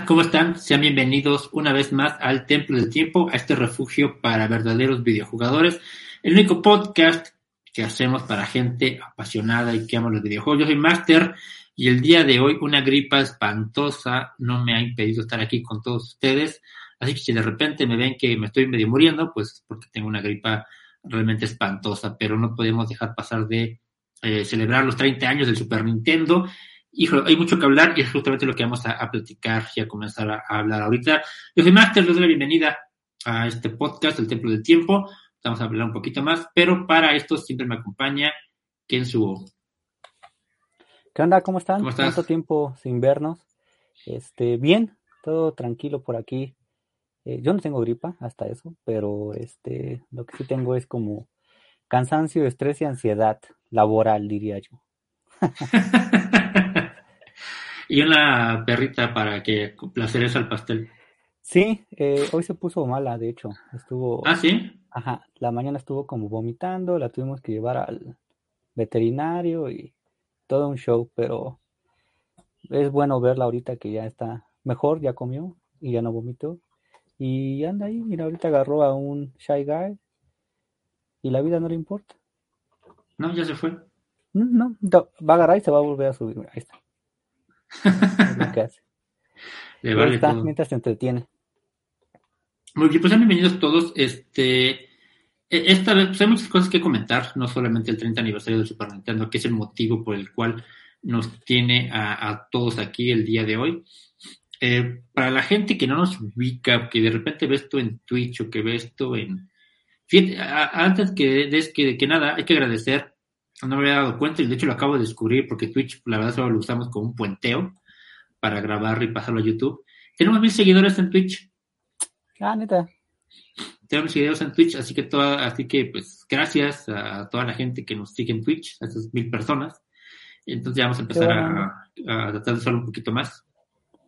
¿cómo están? Sean bienvenidos una vez más al Templo del Tiempo, a este refugio para verdaderos videojugadores, el único podcast que hacemos para gente apasionada y que ama los videojuegos. Yo soy Master y el día de hoy una gripa espantosa no me ha impedido estar aquí con todos ustedes. Así que si de repente me ven que me estoy medio muriendo, pues porque tengo una gripa realmente espantosa, pero no podemos dejar pasar de eh, celebrar los 30 años del Super Nintendo Hijo, hay mucho que hablar y es justamente lo que vamos a, platicar y a comenzar a, hablar ahorita. Yo soy Master, les doy la bienvenida a este podcast, El Templo del Tiempo. Vamos a hablar un poquito más, pero para esto siempre me acompaña Kensuo. ¿Qué onda? ¿Cómo están? ¿Cómo estás? Tanto tiempo sin vernos. Este, bien, todo tranquilo por aquí. Eh, yo no tengo gripa, hasta eso, pero este, lo que sí tengo es como cansancio, estrés y ansiedad laboral, diría yo. y una perrita para que placeres al pastel. Sí, eh, hoy se puso mala, de hecho. Estuvo. Ah, sí. Ajá, la mañana estuvo como vomitando, la tuvimos que llevar al veterinario y todo un show, pero es bueno verla ahorita que ya está mejor, ya comió y ya no vomitó. Y anda ahí, mira, ahorita agarró a un Shy Guy y la vida no le importa. No, ya se fue. No, no, va a agarrar y se va a volver a subir. Ahí está lo que hace. mientras se entretiene. Muy bien, pues bienvenidos todos. Este, e, esta vez pues hay muchas cosas que comentar, no solamente el 30 aniversario del Super Nintendo, que es el motivo por el cual nos tiene a, todos aquí el día de hoy. Eh, para la gente que no nos ubica, que de repente ve esto en Twitch o que ve esto en... Fíjate, antes que, de, que, que nada, hay que agradecer no me había dado cuenta y de hecho lo acabo de descubrir porque Twitch, la verdad, solo lo usamos como un puenteo para grabar y pasarlo a YouTube. Tenemos mil seguidores en Twitch. Ah, neta. Tenemos seguidores en Twitch, así que toda, así que pues gracias a toda la gente que nos sigue en Twitch, a esas mil personas. Entonces ya vamos a empezar a, tratar de usarlo un poquito más.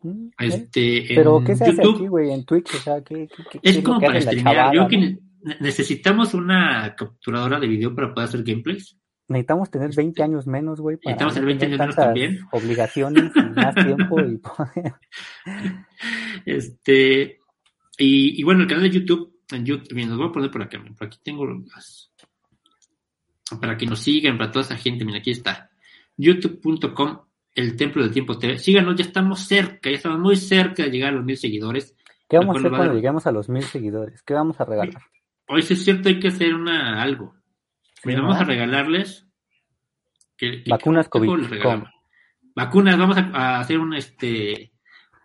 Mm, este, Pero ¿qué se hace aquí, güey? En Twitch, o sea, ¿qué, qué, es como para streamear. Yo que necesitamos una capturadora de video para poder hacer gameplays. Necesitamos tener 20 años menos, güey. Necesitamos tener 20 años menos también. Obligaciones y más tiempo y Este. Y, bueno, el canal de YouTube, en YouTube, bien, los voy a poner por acá. Por aquí tengo las. Para que nos sigan, para toda esa gente, mira, aquí está. YouTube.com, el Templo del Tiempo TV. Síganos, ya estamos cerca, ya estamos muy cerca de llegar a los mil seguidores. ¿Qué vamos a hacer cuando lleguemos a los mil seguidores? ¿Qué vamos a regalar? Hoy sí es cierto, hay que hacer una algo. Vamos a regalarles vacunas COVID. Vacunas, vamos a, hacer un este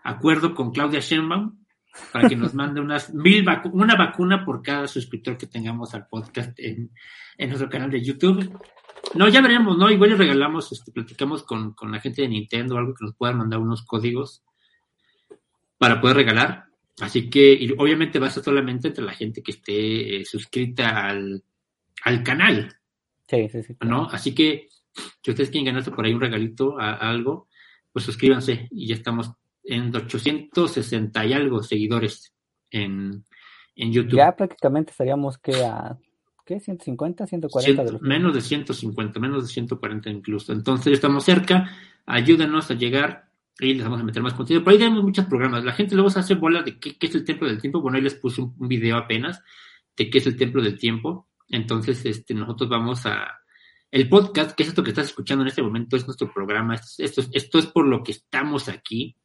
acuerdo con Claudia Sheinbaum para que nos mande unas mil una vacuna por cada suscriptor que tengamos al podcast en, nuestro canal de YouTube. No, ya veremos, ¿no? Igual le regalamos, este, platicamos con, con la gente de Nintendo, algo que nos puedan mandar unos códigos para poder regalar. Así que, obviamente va a ser solamente entre la gente que esté eh, suscrita al, al canal. Sí, sí, sí. ¿No? Así que, si ustedes quieren ganarse por ahí un regalito, a, algo, pues suscríbanse y ya estamos en 860 y algo seguidores en, en YouTube. Ya prácticamente estaríamos que a ¿qué? 150, 140 de los menos de 150, menos de 140 incluso. Entonces estamos cerca, ayúdenos a llegar y les vamos a meter más contenido. Por ahí tenemos muchos programas. La gente luego se hace bola de qué, es el templo del tiempo. Bueno, ahí les puse un, video apenas de qué es el templo del tiempo. Entonces, este, nosotros vamos a... El podcast, que es esto que estás escuchando en este momento, es nuestro programa. Esto, esto, es por lo que estamos aquí.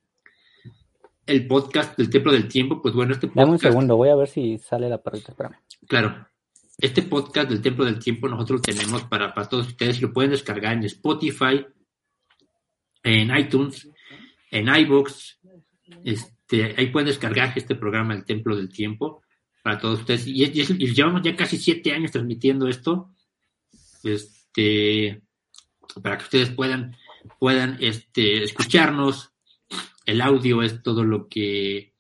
El podcast del templo del tiempo, pues bueno, este podcast... Dame un segundo, voy a ver si sale la perrita, espérame. Claro. Este podcast del templo del tiempo nosotros lo tenemos para, para todos ustedes. Lo pueden descargar en Spotify, en iTunes, en iBooks. Este, ahí pueden descargar este programa El Templo del Tiempo para todos ustedes. Y, llevamos ya casi siete años transmitiendo esto. Este, para que ustedes puedan, puedan este, escucharnos. El audio es todo lo que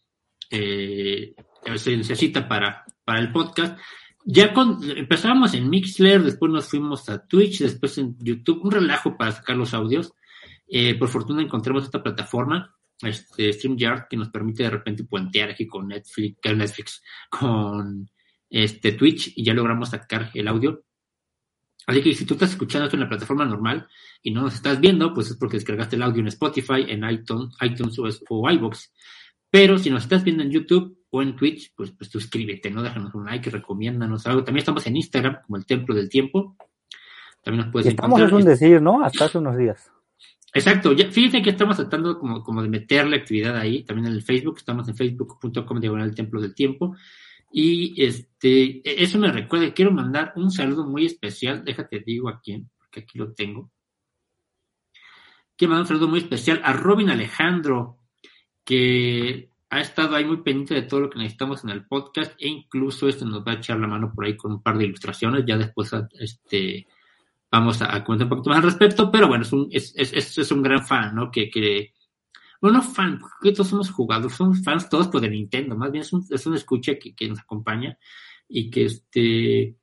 eh, se necesita para, para el podcast. Ya con, empezamos en Mixler, después nos fuimos a Twitch, después en YouTube, un relajo para sacar los audios. Eh, por fortuna encontramos esta plataforma, este StreamYard, que nos permite de repente puentear aquí con Netflix, Netflix, con este Twitch y ya logramos sacar el audio. Así que si tú estás escuchando esto en la plataforma normal y no nos estás viendo, pues es porque descargaste el audio en Spotify, en iTunes, iTunes o, iBox. Pero si nos estás viendo en YouTube o en Twitch, pues, pues suscríbete, ¿no? Déjanos un like, recomiéndanos algo. También estamos en Instagram como el Templo del Tiempo. También nos puedes Estamos es un decir, ¿no? Hasta hace unos días. Exacto, ya, fíjense que estamos tratando como, como de meterle actividad ahí, también en el Facebook, estamos en facebook.com diagonal templo del tiempo. Y este, e, eso me recuerda, quiero mandar un saludo muy especial, déjate digo a quién, porque aquí lo tengo. Quiero mandar un saludo muy especial a Robin Alejandro, que ha estado ahí muy pendiente de todo lo que necesitamos en el podcast e incluso este nos va a echar la mano por ahí con un par de ilustraciones, ya después este vamos a, comentar un poquito más al respecto, pero bueno, es un, es, es, es un gran fan, ¿no? Que, que, bueno, fan, porque todos somos jugadores, somos fans todos por de Nintendo, más bien es un, es un escucha que, que nos acompaña y que este,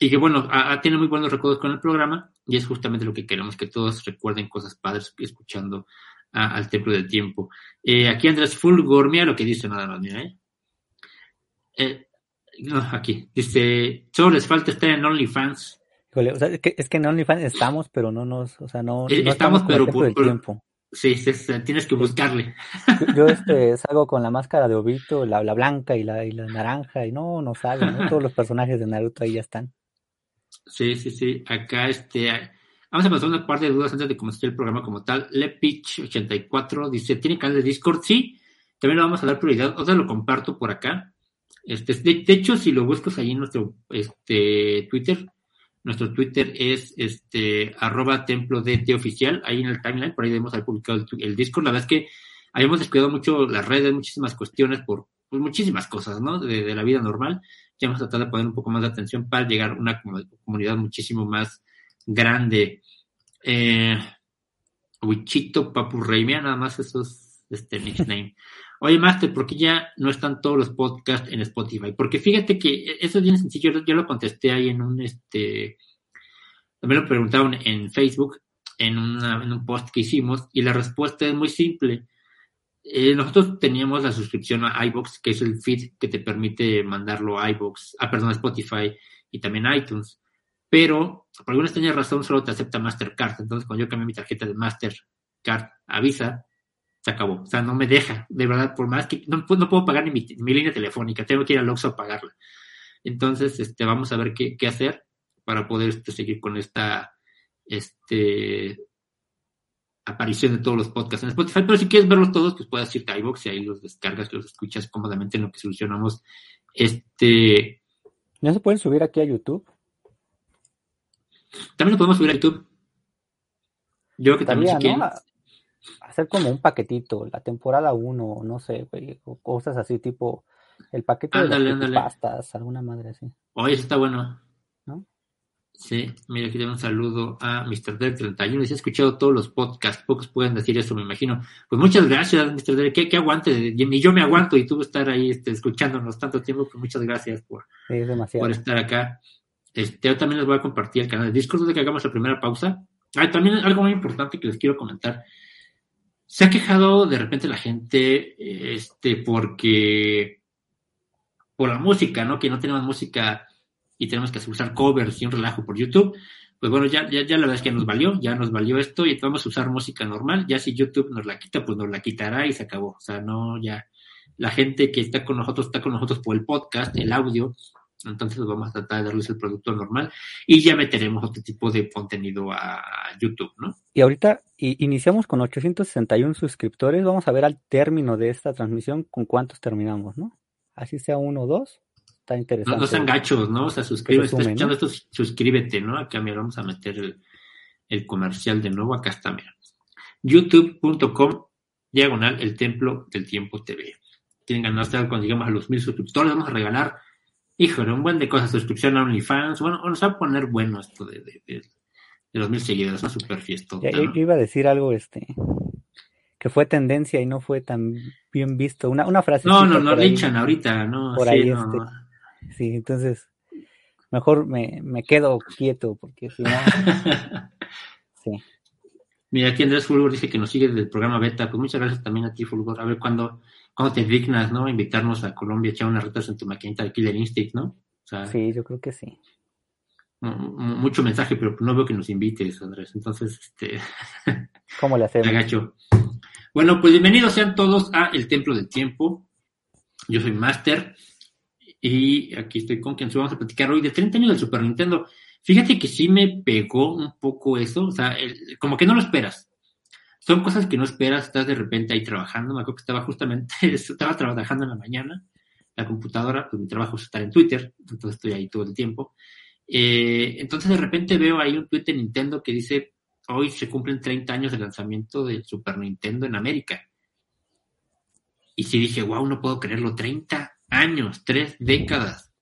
y que bueno, tiene muy buenos recuerdos con el programa y es justamente lo que queremos, que todos recuerden cosas padres escuchando al Templo del Tiempo. Eh, aquí Andrés Fulgor, mira lo que dice nada más, mira, ¿eh? eh no, aquí, dice, solo les falta estar en OnlyFans es, que, es que en OnlyFans estamos, pero no nos, o sea, no, eh, estamos, pero por, tiempo. Sí, tienes que buscarle. Yo, este salgo con la máscara de Obito, la, la blanca y la, y la naranja, y no, no sale, ¿no? Todos los personajes de Naruto ahí ya están. Sí, sí, sí. Acá, este, vamos a pasar una parte de dudas antes de comenzar el programa como tal. Lepich84 dice, ¿tiene canal de Discord? Sí, también lo vamos a dar prioridad. Otra lo comparto por acá. Este, de, de hecho, si lo buscas ahí en nuestro este, Twitter, nuestro Twitter es este arroba templo de oficial. Ahí en el timeline, por ahí hemos publicado el, el, Discord. La verdad es que habíamos descuidado mucho las redes, muchísimas cuestiones por pues, muchísimas cosas, ¿no? De, la vida normal. Ya hemos tratado de poner un poco más de atención para llegar a una comunidad muchísimo más grande. Eh, Wichito Papu Rey, nada más esos este nickname. Oye, Master, ¿por qué ya no están todos los podcasts en Spotify? Porque fíjate que eso es bien sencillo, yo, lo contesté ahí en un, este, también lo preguntaron en Facebook, en, un post que hicimos, y la respuesta es muy simple. Eh, nosotros teníamos la suscripción a iBox, que es el feed que te permite mandarlo a iBox, ah, perdón, a Spotify y también a iTunes. Pero por alguna extraña razón solo te acepta Mastercard. Entonces, cuando yo cambié mi tarjeta de Mastercard a Visa, se acabó. O sea, no me deja, de verdad, por más que no, no puedo pagar ni mi, línea telefónica, tengo que ir al Oxxo a pagarla. Entonces, este, vamos a ver qué, qué hacer para poder este, seguir con esta, este, aparición de todos los podcasts en Spotify, pero si quieres verlos todos, pues puedes irte a iVoox y ahí los descargas, los escuchas cómodamente en lo que solucionamos este... ¿Ya se pueden subir aquí a YouTube? También lo podemos subir a YouTube. Yo creo que también si ¿no? Hacer como un paquetito, la temporada 1, no sé, o cosas así tipo el paquete de las pastas, alguna madre así. Oye, eso está bueno. ¿No? Sí, mira, aquí tengo un saludo a Mr. Derek 31. Dice, he escuchado todos los podcasts, pocos pueden decir eso, me imagino. Pues muchas gracias, Mr. Derek, que, aguante, y yo me aguanto y tú estar ahí este, escuchándonos tanto tiempo, pues muchas gracias por, por estar acá. Este, yo también les voy a compartir el canal de Discord de que hagamos la primera pausa. Ah, también algo muy importante que les quiero comentar. Se ha quejado de repente la gente, este, porque por la música, ¿no? Que no tenemos música y tenemos que usar covers y un relajo por YouTube. Pues bueno, ya, ya, ya la verdad es que nos valió, ya nos valió esto y vamos a usar música normal. Ya si YouTube nos la quita, pues nos la quitará y se acabó. O sea, no, ya la gente que está con nosotros está con nosotros por el podcast, el audio, entonces vamos a tratar de darles el producto normal y ya meteremos otro tipo de contenido a YouTube, ¿no? Y ahorita iniciamos con 861 suscriptores. Vamos a ver al término de esta transmisión con cuántos terminamos, ¿no? Así sea uno o dos. Está interesante. No, sean gachos, ¿no? O sea, suscríbete. escuchando esto, suscríbete, ¿no? Acá, mira, vamos a meter el, comercial de nuevo. Acá está, mira. youtube.com diagonal el templo del tiempo TV. Tienen ganas de cuando lleguemos a los mil suscriptores, vamos a regalar híjole, un buen de cosas, suscripción a OnlyFans, bueno, nos va a poner bueno esto de, de, los mil seguidores, una super fiesta. Yo, iba a decir algo, este, que fue tendencia y no fue tan bien visto, una, una frase. No, no, no le echan ahorita, no, por ahí, este, sí, entonces, mejor me, me quedo quieto, porque si no, sí. Mira, aquí Andrés Fulgor dice que nos sigue del programa Beta. Pues muchas gracias también a ti, Fulgor. A ver cuándo, cuando te dignas, ¿no? Invitarnos a Colombia, echar unas retas en tu maquinita de Killer Instinct, ¿no? sí, yo creo que sí. Mucho mensaje, pero no veo que nos invites, Andrés. Entonces, este. ¿Cómo le hacemos? Agacho. Bueno, pues bienvenidos sean todos a El Templo del Tiempo. Yo soy Master. Y aquí estoy con quien vamos a platicar hoy de 30 años del Super Nintendo. Fíjate que sí me pegó un poco eso, o sea, como que no lo esperas. Son cosas que no esperas, estás de repente ahí trabajando. Me acuerdo que estaba justamente, estaba trabajando en la mañana, la computadora, pues mi trabajo es estar en Twitter, entonces estoy ahí todo el tiempo. Eh, entonces de repente veo ahí un tweet de Nintendo que dice, hoy se cumplen 30 años del lanzamiento del Super Nintendo en América. Y sí dije, wow, no puedo creerlo, 30 años, tres décadas.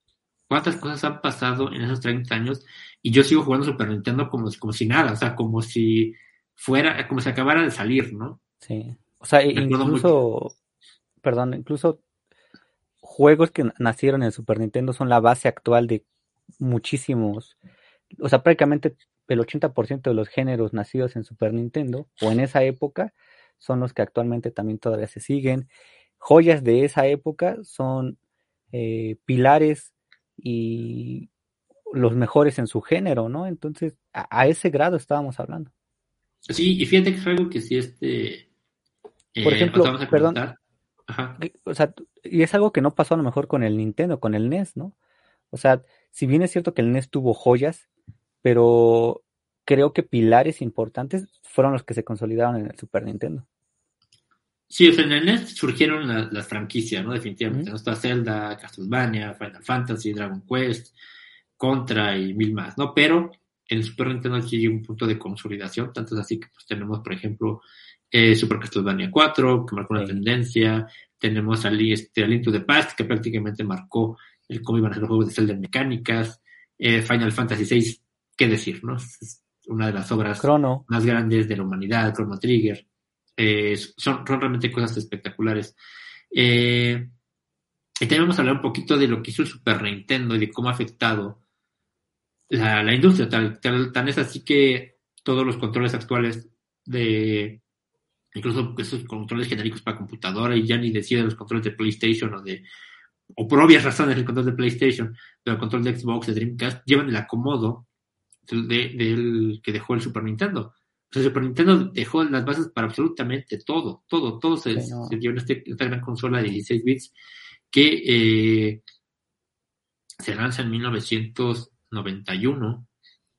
¿Cuántas cosas han pasado en esos 30 años? Y yo sigo jugando Super Nintendo como, como si nada, o sea, como si fuera, como si acabara de salir, ¿no? Sí. O sea, incluso, perdón, incluso juegos que nacieron en Super Nintendo son la base actual de muchísimos, o sea, prácticamente el 80% de los géneros nacidos en Super Nintendo o en esa época son los que actualmente también todavía se siguen. Joyas de esa época son eh, pilares y los mejores en su género, ¿no? Entonces, a, ese grado estábamos hablando. Sí, y fíjate que es algo que sí, este... Eh, Por ejemplo, perdón, Ajá. o sea, y es algo que no pasó a lo mejor con el Nintendo, con el NES, ¿no? O sea, si bien es cierto que el NES tuvo joyas, pero creo que pilares importantes fueron los que se consolidaron en el Super Nintendo. Sí, o sea, en el NES surgieron las franquicias, ¿no? Definitivamente. ¿no? Está Zelda, Castlevania, Final Fantasy, Dragon Quest, Contra y mil más, ¿no? Pero en Super Nintendo sí llega un punto de consolidación, tanto es así que pues, tenemos, por ejemplo, eh, Super Castlevania 4, que marcó una tendencia, tenemos al, este, Link to the Past, que prácticamente marcó el cómo iban a ser los juegos de Zelda en mecánicas, eh, Final Fantasy VI, qué decir, ¿no? Es una de las obras más grandes de la humanidad, Chrono Trigger, eh, son, realmente cosas espectaculares. Y también vamos a hablar un poquito de lo que hizo el Super Nintendo y de cómo ha afectado la, industria. Tal, tan es así que todos los controles actuales de incluso esos controles genéricos para computadora y ya ni decir los controles de PlayStation o de o por obvias razones el control de PlayStation, pero el control de Xbox, de Dreamcast, llevan el acomodo del que dejó el Super Nintendo. O sea, Super Nintendo dejó las bases para absolutamente todo, todo, todo se, dio en este, esta gran consola de 16 bits que eh, se lanza en 1991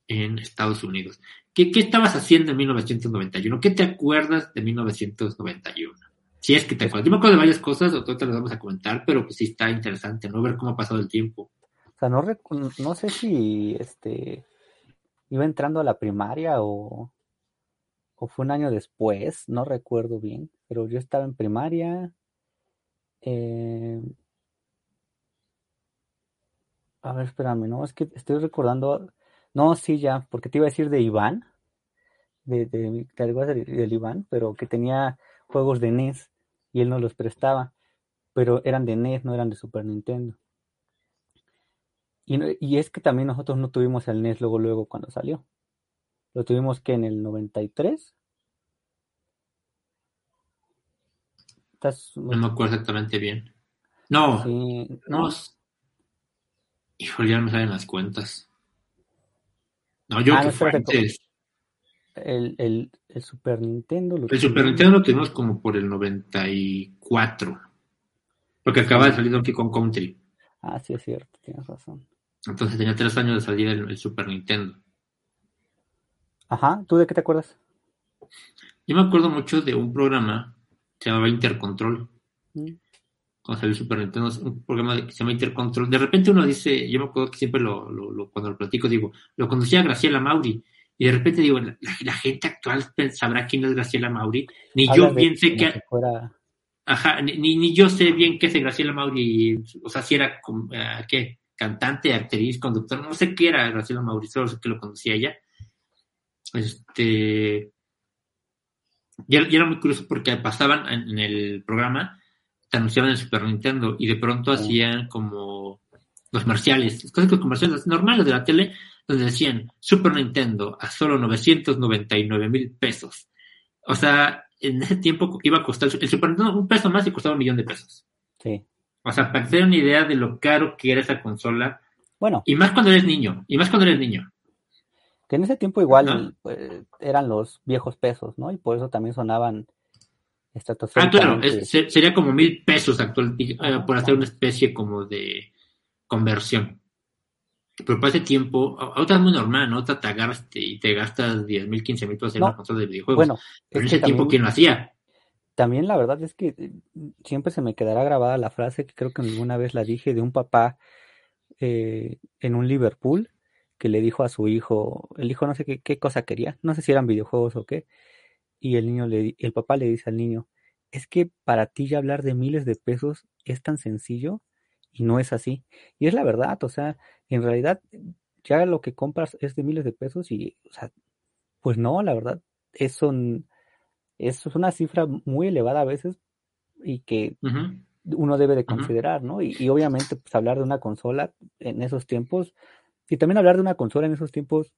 en Estados Unidos. ¿qué, ¿qué estabas haciendo en 1991? ¿Qué te acuerdas de 1991? Si es que te acuerdas. Yo me acuerdo de varias cosas, o te las vamos a comentar, pero pues sí está interesante, ¿no? Ver cómo ha pasado el tiempo. O sea, no, no sé si este iba entrando a la primaria o, o fue un año después, no recuerdo bien, pero yo estaba en primaria. Eh, a ver, espérame, no, es que estoy recordando. No, sí, ya, porque te iba a decir de Iván, de, de, de, del Iván, pero que tenía juegos de NES y él nos los prestaba, pero eran de NES, no eran de Super Nintendo. Y, y es que también nosotros no tuvimos el NES luego, luego cuando salió. Lo tuvimos que en el 93. ¿Estás... No me acuerdo exactamente bien. No, sí, no. Híjole, ya no me salen las cuentas. No, yo ah, que fue antes. El, el, el, Super Nintendo. el Super Nintendo lo tuvimos como por el 94. Porque acaba de salir Donkey Kong Country. Ah, sí, es cierto, tienes razón. Entonces tenía tres años de salir el, Super Nintendo. Ajá, ¿tú de qué te acuerdas? Yo me acuerdo mucho de un programa que se llamaba Intercontrol. Mm cuando salió Super Nintendo, un programa que se llama Intercontrol. De repente uno dice, yo me acuerdo que siempre lo, lo, cuando lo platico, digo, lo conocía Graciela Mauri. Y de repente digo, la, gente actual sabrá quién es Graciela Mauri. Ni yo bien sé que. Ajá, ni, ni, yo sé bien qué es Graciela Mauri. O sea, si era, uh, ¿qué? Cantante, actriz, conductor. No sé qué era Graciela Mauri, solo sé que lo conocía ella. Este. Y, era muy curioso porque pasaban en el programa anunciaban el Super Nintendo y de pronto hacían como los comerciales, cosas comerciales normales de la tele, donde decían Super Nintendo a solo 999 mil pesos. O sea, en ese tiempo iba a costar el Super Nintendo un peso más y costaba un millón de pesos. Sí. O sea, para tener una idea de lo caro que era esa consola. Bueno. Y más cuando eres niño, y más cuando eres niño. Que en ese tiempo igual pues, eran los viejos pesos, ¿no? Y por eso también sonaban Ah, claro, sería como mil pesos actual, eh, por hacer una especie como de conversión. Pero para ese tiempo, ahorita es muy normal, ¿no? Te, agarras y te gastas 10 mil, 15 mil pesos en una consola de videojuegos. Bueno, pero en ese tiempo, ¿quién lo hacía? También la verdad es que eh, siempre se me quedará grabada la frase que creo que alguna vez la dije de un papá eh, en un Liverpool que le dijo a su hijo, el hijo no sé qué, qué cosa quería, no sé si eran videojuegos o qué, y el niño le, el papá le dice al niño, es que para ti ya hablar de miles de pesos es tan sencillo y no es así. Y es la verdad, o sea, en realidad ya lo que compras es de miles de pesos y, o sea, pues no, la verdad, eso, eso es una cifra muy elevada a veces y que uno debe de considerar, ¿no? Y, y, obviamente, pues hablar de una consola en esos tiempos, y también hablar de una consola en esos tiempos,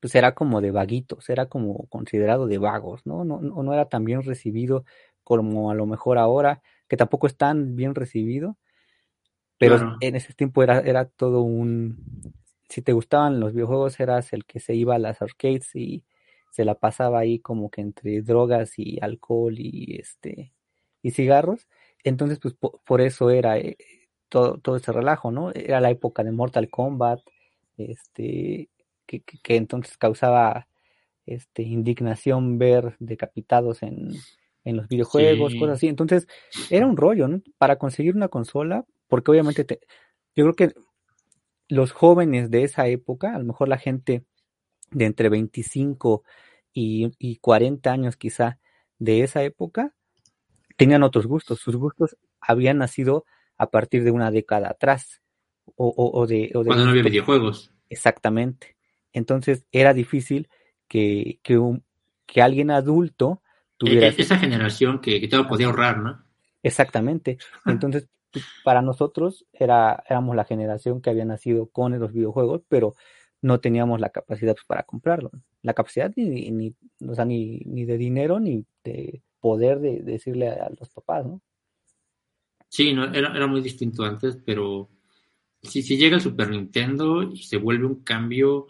pues era como de vaguitos, era como considerado de vagos, ¿no? No, no, no era tan bien recibido como a lo mejor ahora, que tampoco es tan bien recibido, pero en ese tiempo era, era todo un... Si te gustaban los videojuegos, eras el que se iba a las arcades y se la pasaba ahí como que entre drogas y alcohol y este y cigarros. Entonces, pues por, eso era eh, todo, todo ese relajo, ¿no? Era la época de Mortal Kombat, este, que, entonces causaba este, indignación ver decapitados en, los videojuegos, cosas así. Entonces, era un rollo, ¿no? Para conseguir una consola, porque obviamente yo creo que los jóvenes de esa época, a lo mejor la gente de entre 25 y, y 40 años quizá de esa época, tenían otros gustos. Sus gustos habían nacido a partir de una década atrás. O, o, de, o Cuando no había videojuegos. Exactamente. Entonces era difícil que, que, un, que alguien adulto tuviera... E, e, esa generación que, que todo podía ahorrar, ¿no? Exactamente. Entonces, pues, para nosotros era, éramos la generación que había nacido con los videojuegos, pero no teníamos la capacidad pues, para comprarlo. La capacidad ni, ni, o sea, ni, ni de dinero ni de poder de, decirle a, los papás, ¿no? Sí, no, era, era muy distinto antes, pero si, si llega el Super Nintendo y se vuelve un cambio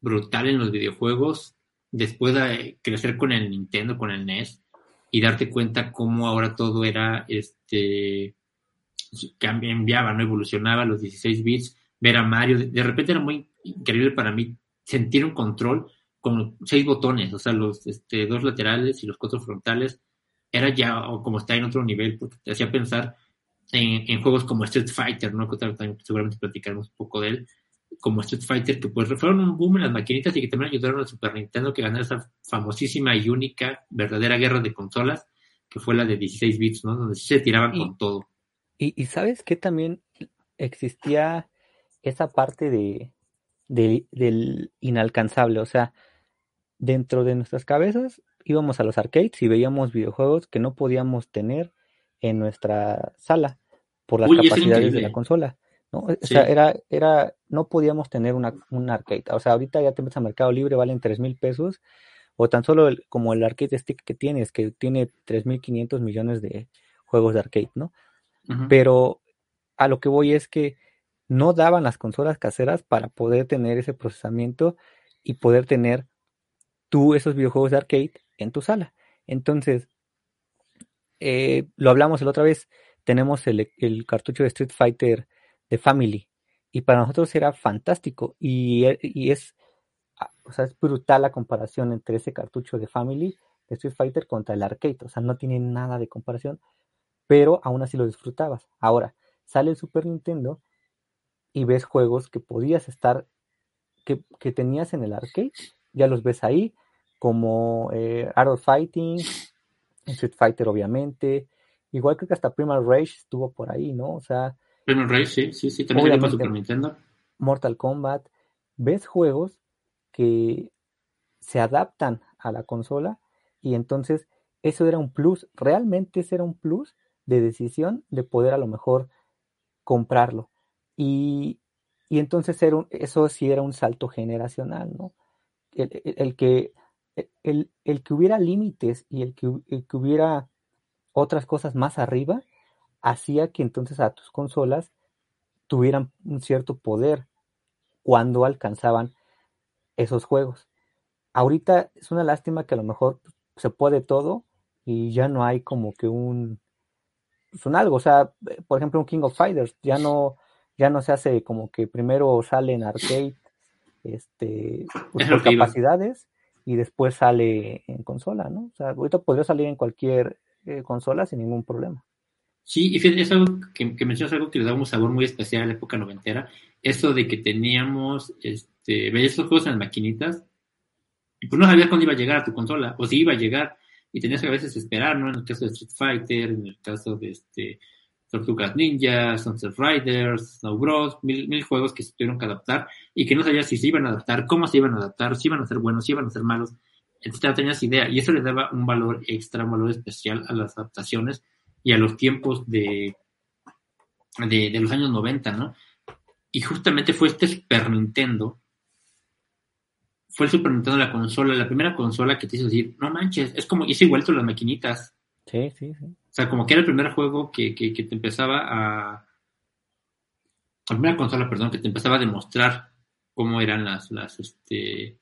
brutal en los videojuegos después de crecer con el Nintendo, con el NES y darte cuenta cómo ahora todo era este cambiaba, no evolucionaba los 16 bits, ver a Mario, de repente era muy increíble para mí sentir un control con seis botones, o sea, los este, dos laterales y los cuatro frontales, era ya como está en otro nivel, porque te hacía pensar en, juegos como Street Fighter, ¿no? Que también seguramente platicaremos un poco de él, como Street Fighter, que pues fueron un boom en las maquinitas y que también ayudaron al Super Nintendo que ganara esa famosísima y única verdadera guerra de consolas, que fue la de 16 bits, ¿no? Donde se tiraban con todo. Y, y sabes que también existía esa parte de, del inalcanzable, o sea, dentro de nuestras cabezas íbamos a los arcades y veíamos videojuegos que no podíamos tener en nuestra sala por las capacidades de la consola. ¿No? O sea, era, era, no podíamos tener una, un arcade. O sea, ahorita ya te metes a Mercado Libre, valen tres mil pesos, o tan solo como el arcade stick que tienes, que tiene 3.500 millones de juegos de arcade, ¿no? Pero a lo que voy es que no daban las consolas caseras para poder tener ese procesamiento y poder tener tú esos videojuegos de arcade en tu sala. Entonces, eh, lo hablamos la otra vez, tenemos el, cartucho de Street Fighter de Family. Y para nosotros era fantástico. Y, y es, o sea, es brutal la comparación entre ese cartucho de Family de Street Fighter contra el arcade, o sea, no tiene nada de comparación, pero aún así lo disfrutabas. Ahora, sale el Super Nintendo y ves juegos que podías estar, que, que tenías en el arcade, ya los ves ahí, como eh, Art Fighting, Street Fighter obviamente, igual creo que hasta Primal Rage estuvo por ahí, ¿no? O sea... Rage, sí, sí, sí, también para Super Nintendo. Mortal Kombat, ves juegos que se adaptan a la consola y entonces eso era un plus, realmente ese era un plus de decisión de poder a lo mejor comprarlo. Y, y entonces era eso sí era un salto generacional, ¿no? el que el, que hubiera límites y el que, hubiera otras cosas más arriba, hacía que entonces a tus consolas tuvieran un cierto poder cuando alcanzaban esos juegos. Ahorita es una lástima que a lo mejor se puede todo y ya no hay como que un, pues, un algo, o sea, por ejemplo un King of Fighters ya no ya no se hace como que primero sale en arcade este pues, por capacidades y después sale en consola, ¿no? O sea, ahorita podría salir en cualquier eh, consola sin ningún problema. Sí, y es algo que, que, mencionas algo que le da un sabor muy especial a la época noventera, eso de que teníamos, este, veías esos juegos en las maquinitas, y pues no sabías cuándo iba a llegar a tu consola, o si iba a llegar, y tenías que a veces esperar, ¿no? En el caso de Street Fighter, en el caso de este, Tortugas Ninja, Sunset Riders, Snow Bros, mil, mil juegos que se tuvieron que adaptar y que no sabías si se iban a adaptar, cómo se iban a adaptar, si iban a ser buenos, si iban a ser malos. Entonces tenías idea y eso le daba un valor extra, un valor especial a las adaptaciones y a los tiempos de, de, los años 90, ¿no? Y justamente fue este Super Nintendo, fue el Super Nintendo la consola, la primera consola que te hizo decir, no manches, es como, hice igual las maquinitas. Sí, sí, sí. O sea, como que era el primer juego que, que, te empezaba a... La primera consola, perdón, que te empezaba a demostrar cómo eran las, las, este,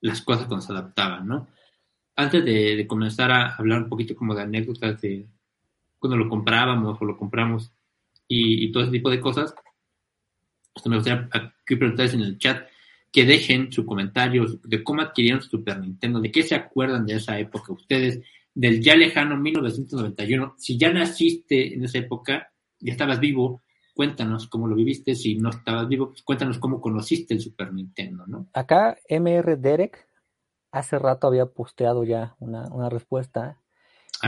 las cosas cuando se adaptaban, ¿no? Antes de, comenzar a hablar un poquito como de anécdotas de cuando lo comprábamos o lo compramos y, todo ese tipo de cosas, me gustaría aquí preguntarles en el chat que dejen su comentario de cómo adquirieron su Super Nintendo, de qué se acuerdan de esa época ustedes, del ya lejano 1991. Si ya naciste en esa época, ya estabas vivo, cuéntanos cómo lo viviste. Si no estabas vivo, pues cuéntanos cómo conociste el Super Nintendo, ¿no? Acá MR Derek hace rato había posteado ya una, respuesta.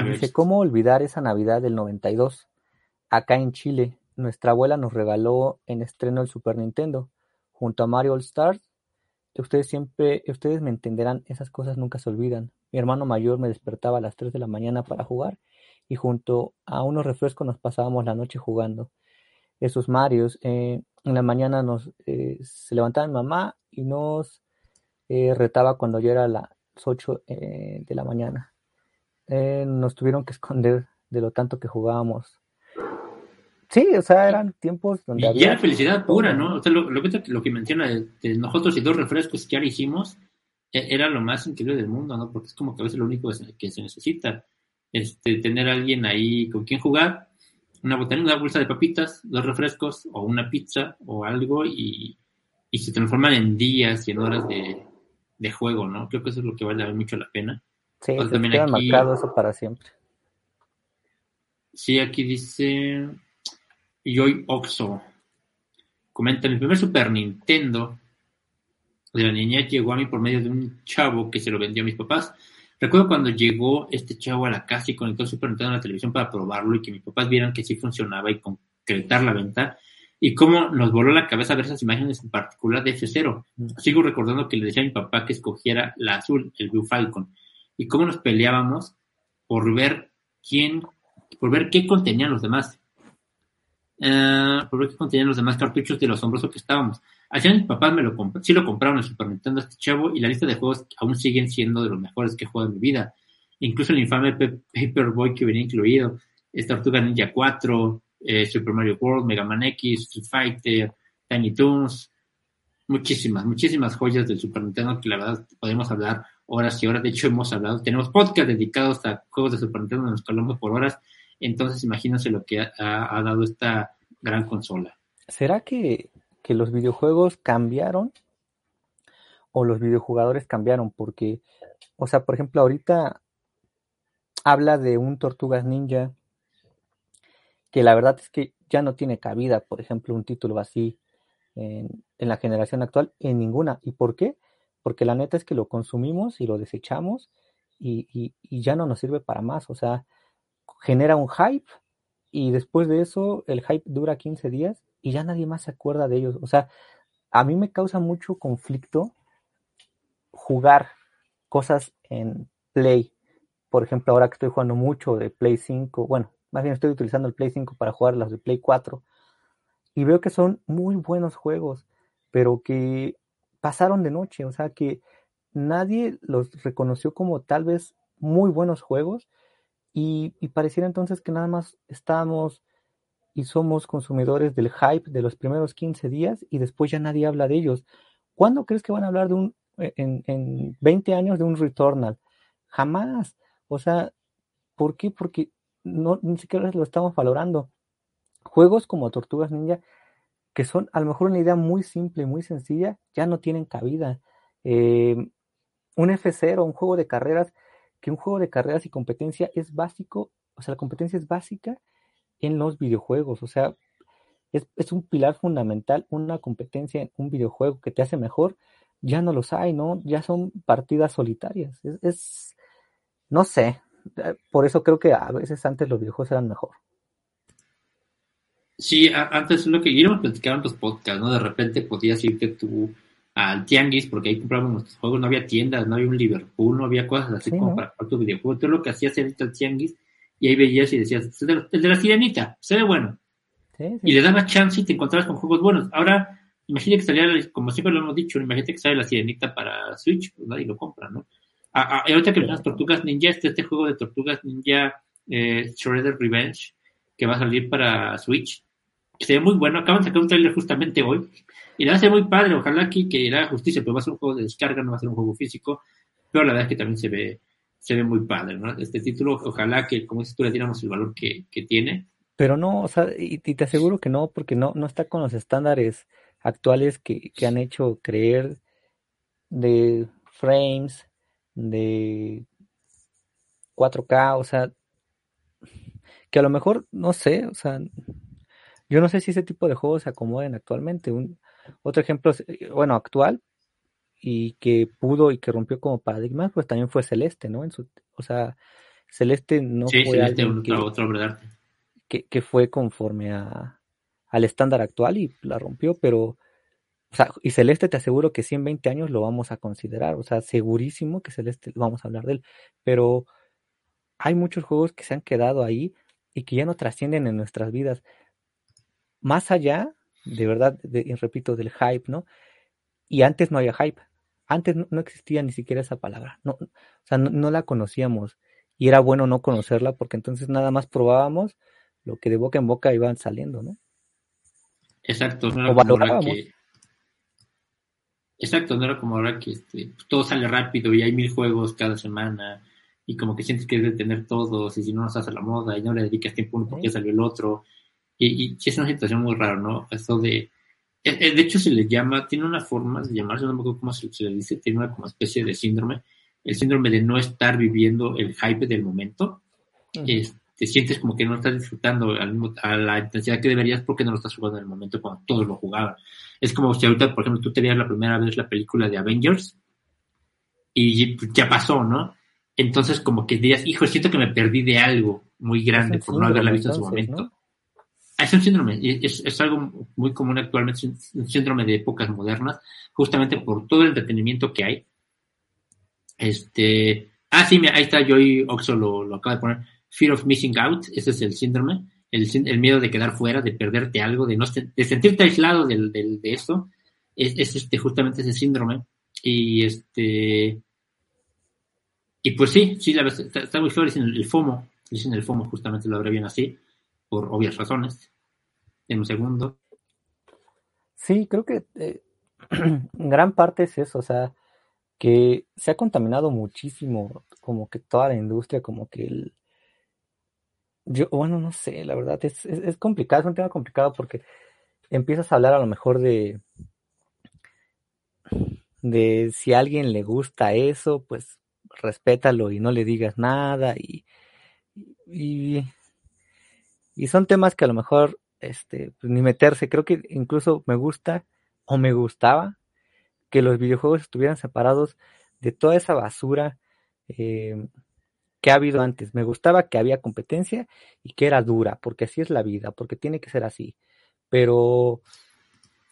Dice, ¿cómo olvidar esa Navidad del 92? Acá en Chile, nuestra abuela nos regaló en estreno el Super Nintendo junto a Mario All Stars. Ustedes siempre, ustedes me entenderán, esas cosas nunca se olvidan. Mi hermano mayor me despertaba a las 3 de la mañana para jugar y junto a unos refrescos nos pasábamos la noche jugando. Esos Marios, eh, en la mañana nos eh, se levantaba mi mamá y nos eh, retaba cuando ya era las 8 de la mañana. Nos tuvieron que esconder de lo tanto que jugábamos. Sí, o sea, eran tiempos donde y había... era felicidad pura, ¿no? O sea, lo, que, lo que menciona de, nosotros y dos refrescos que ahora hicimos, e-, era lo más increíble del mundo, ¿no? Porque es como que a veces lo único que se necesita, este, tener a alguien ahí con quien jugar, una botella, una bolsa de papitas, dos refrescos o una pizza o algo y, se transforman en días y en horas de, de juego, ¿no? Creo que eso es lo que vale mucho la pena. Sí, se queda marcado eso para siempre. Sí, aquí dice Joy Oxo. Comenta, el primer Super Nintendo de la niña llegó a mí por medio de un chavo que se lo vendió a mis papás. Recuerdo cuando llegó este chavo a la casa y conectó el Super Nintendo a la televisión para probarlo y que mis papás vieran que sí funcionaba y concretar la venta. Y cómo nos voló la cabeza ver esas imágenes en particular de F0. Mm. Sigo recordando que le decía a mi papá que escogiera la azul, el Blue Falcon. Y cómo nos peleábamos por ver quién, por ver qué contenían los demás. Eh, por ver qué contenían los demás cartuchos de lo asombroso que estábamos. Final mis papás me lo sí lo compraron en Super Nintendo este chavo y la lista de juegos aún siguen siendo de los mejores que he jugado en mi vida. Incluso el infame Paperboy que venía incluido, Tortuga Ninja 4, eh, Super Mario World, Mega Man X, Street Fighter, Tiny Toons, muchísimas, muchísimas joyas del Super Nintendo que la verdad podemos hablar horas y horas. De hecho, hemos hablado, tenemos podcast dedicados a juegos de Super Nintendo, nos hablamos por horas. Entonces, imagínense lo que ha dado esta gran consola. ¿Será que que los videojuegos cambiaron o los videojugadores cambiaron, porque, o sea, por ejemplo, ahorita habla de un Tortugas Ninja que la verdad es que ya no tiene cabida, por ejemplo, un título así en, la generación actual, en ninguna. ¿Y por qué? Porque la neta es que lo consumimos y lo desechamos y, y ya no nos sirve para más, o sea, genera un hype y después de eso el hype dura 15 días y ya nadie más se acuerda de ellos. O sea, a mí me causa mucho conflicto jugar cosas en Play. Por ejemplo, ahora que estoy jugando mucho de Play 5, bueno, más bien estoy utilizando el Play 5 para jugar las de Play 4 y veo que son muy buenos juegos, pero que pasaron de noche, o sea que nadie los reconoció como tal vez muy buenos juegos y, y pareciera entonces que nada más estábamos y somos consumidores del hype de los primeros 15 días y después ya nadie habla de ellos. ¿Cuándo crees que van a hablar de un, eh, en, en 20 años de un Returnal? Jamás. O sea, ¿por qué? Porque no, ni siquiera lo estamos valorando. Juegos como Tortugas Ninja, que son a lo mejor una idea muy simple, muy sencilla, ya no tienen cabida. Eh, un F0, un juego de carreras, que un juego de carreras y competencia es básico, o sea, la competencia es básica en los videojuegos. O sea, es, un pilar fundamental, una competencia en un videojuego que te hace mejor, ya no los hay, ¿no? Ya son partidas solitarias. Es, no sé, eh, por eso creo que a veces antes los videojuegos eran mejor. Sí, antes es lo que íbamos platicando en los podcasts, ¿no? De repente podías irte tú al tianguis, porque ahí comprábamos nuestros juegos, no había tiendas, no había un Liverpool, no había cosas así como para tu videojuego. Todo lo que hacías era irte al tianguis y ahí veías y decías, el de la sirenita, se ve bueno. Y le dabas chance y te encontrabas con juegos buenos. Ahora, imagínate que saliera, como siempre lo hemos dicho, imagínate que sale la sirenita para Switch, pues nadie lo compra, ¿no? A, ahorita que las Tortugas Ninja, este, este juego de Tortugas Ninja eh, Shredder Revenge, que va a salir para Switch, se ve muy bueno. Acaban de sacar un trailer justamente hoy. Y le va a ser muy padre. Ojalá que, que era justicia, pero va a ser un juego de descarga, no va a ser un juego físico. Pero la verdad es que también se ve, se ve muy padre, ¿no? Este título, ojalá que, como dices tú, le diéramos el valor que, tiene. Pero no, o sea, y, te aseguro que no, porque no, no está con los estándares actuales que, han hecho creer de frames, de 4K, o sea, que a lo mejor, no sé, o sea, yo no sé si ese tipo de juegos se acomoden actualmente. Un, otro ejemplo, bueno, actual, y que pudo y que rompió como paradigmas, pues también fue Celeste, ¿no? En su, o sea, Celeste no fue Celeste, que, otro, que, que, fue conforme a, al estándar actual y la rompió, pero, o sea, y Celeste te aseguro que 120 años lo vamos a considerar, o sea, segurísimo que Celeste vamos a hablar de él, pero hay muchos juegos que se han quedado ahí y que ya no trascienden en nuestras vidas. Más allá, de verdad, y repito, del hype, ¿no? Y antes no había hype. Antes no, existía ni siquiera esa palabra, no, o sea, no, la conocíamos y era bueno no conocerla porque entonces nada más probábamos lo que de boca en boca iban saliendo, ¿no? Exacto, no era como ahora que... Exacto, no era como ahora que este, todo sale rápido y hay mil juegos cada semana y como que sientes que debes tener todos y si no nos hace la moda y no le dedicas tiempo uno porque salió el otro y, y, es una situación muy rara, ¿no? Eso de Eh, eh, de hecho, se le llama, tiene una forma de llamarse, no me acuerdo cómo se, le dice, tiene una como especie de síndrome, el síndrome de no estar viviendo el hype del momento. te sientes como que no estás disfrutando a la intensidad que deberías porque no lo estás jugando en el momento cuando todos lo jugaban. Es como si ahorita, por ejemplo, tú te veías la primera vez la película de Avengers y ya pasó, ¿no? Entonces, como que dirías, hijo, siento que me perdí de algo muy grande por no haberla visto en su momento. Es un síndrome, es, algo muy común actualmente, es un síndrome de épocas modernas, justamente por todo el entretenimiento que hay. Este, ah, sí, ahí está, yo y Oxo lo, lo acaba de poner. Fear of missing out, ese es el síndrome, el, el miedo de quedar fuera, de perderte algo, de no de sentirte aislado del, del, de esto, es, es, este, justamente ese síndrome. Y este, y pues sí, sí, la, está, está muy feo, dicen el FOMO, dicen el FOMO, justamente lo bien así, por obvias razones en un segundo. Sí, creo que eh, gran parte es eso, o sea, que se ha contaminado muchísimo, como que toda la industria, como que el... Yo, bueno, no sé, la verdad, es, es, complicado, es un tema complicado porque empiezas a hablar a lo mejor de, de si a alguien le gusta eso, pues respétalo y no le digas nada y, y, y son temas que a lo mejor este, pues, ni meterse. Creo que incluso me gusta o me gustaba que los videojuegos estuvieran separados de toda esa basura eh, que ha habido antes. Me gustaba que había competencia y que era dura, porque así es la vida, porque tiene que ser así. Pero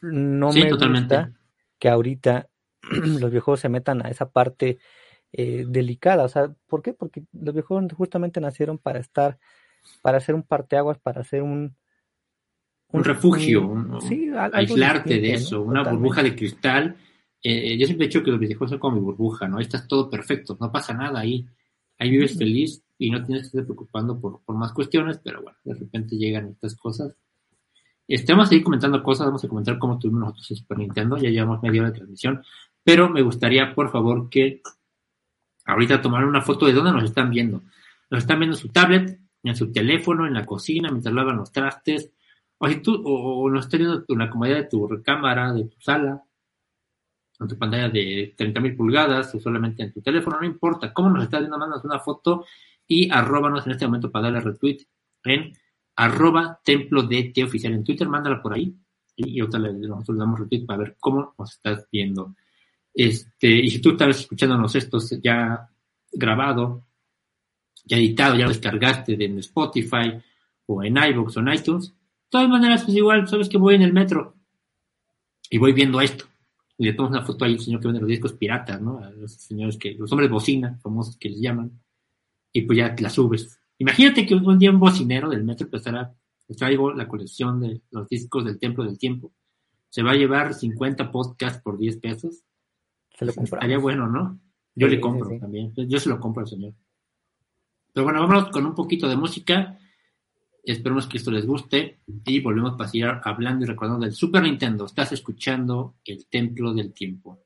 no me gusta que ahorita los videojuegos se metan a esa parte eh, delicada. O sea, ¿por qué? Porque los videojuegos justamente nacieron para estar, para hacer un parteaguas, para hacer un, un refugio, aislarte de eso, una burbuja de cristal. Eh, yo siempre he dicho que los videojuegos son como mi burbuja, ¿no? Ahí estás todo perfecto, no pasa nada ahí. Ahí vives feliz y no tienes que estar preocupando por, más cuestiones, pero bueno, de repente llegan estas cosas. Este, vamos a seguir comentando cosas, vamos a comentar cómo tuvimos nosotros el Super Nintendo, ya llevamos media hora de transmisión, pero me gustaría, por favor, que ahorita tomaran una foto de dónde nos están viendo. Nos están viendo en su tablet, en su teléfono, en la cocina, mientras lavan los trastes, o si tú, o, no estás viendo la comodidad de tu recámara, de tu sala, en tu pantalla de 30.000 pulgadas, o solamente en tu teléfono, no importa. ¿Cómo nos estás viendo? Mandas una foto y arróbanos en este momento para darle retweet en arroba templo de T oficial en Twitter, mándala por ahí y nosotros le damos retweet para ver cómo nos estás viendo. Este, y si tú estás escuchándonos esto ya grabado, ya editado, ya lo descargaste en Spotify o en iVoox o en iTunes, todas maneras, pues igual, sabes que voy en el metro y voy viendo esto. Y le tomo una foto ahí al señor que vende los discos piratas, ¿no? A los señores que, los hombres bocina, famosos que les llaman. Y pues ya la subes. Imagínate que un día un bocinero del metro empezara, traigo la colección de los discos del Templo del Tiempo. Se va a llevar 50 podcasts por 10 pesos. Se lo. Estaría bueno, ¿no? Yo le compro también. Yo se lo compro al señor. Pero bueno, vámonos con un poquito de música Esperemos que esto les guste y volvemos a pasar hablando y recordando del Super Nintendo. Estás escuchando El Templo del Tiempo.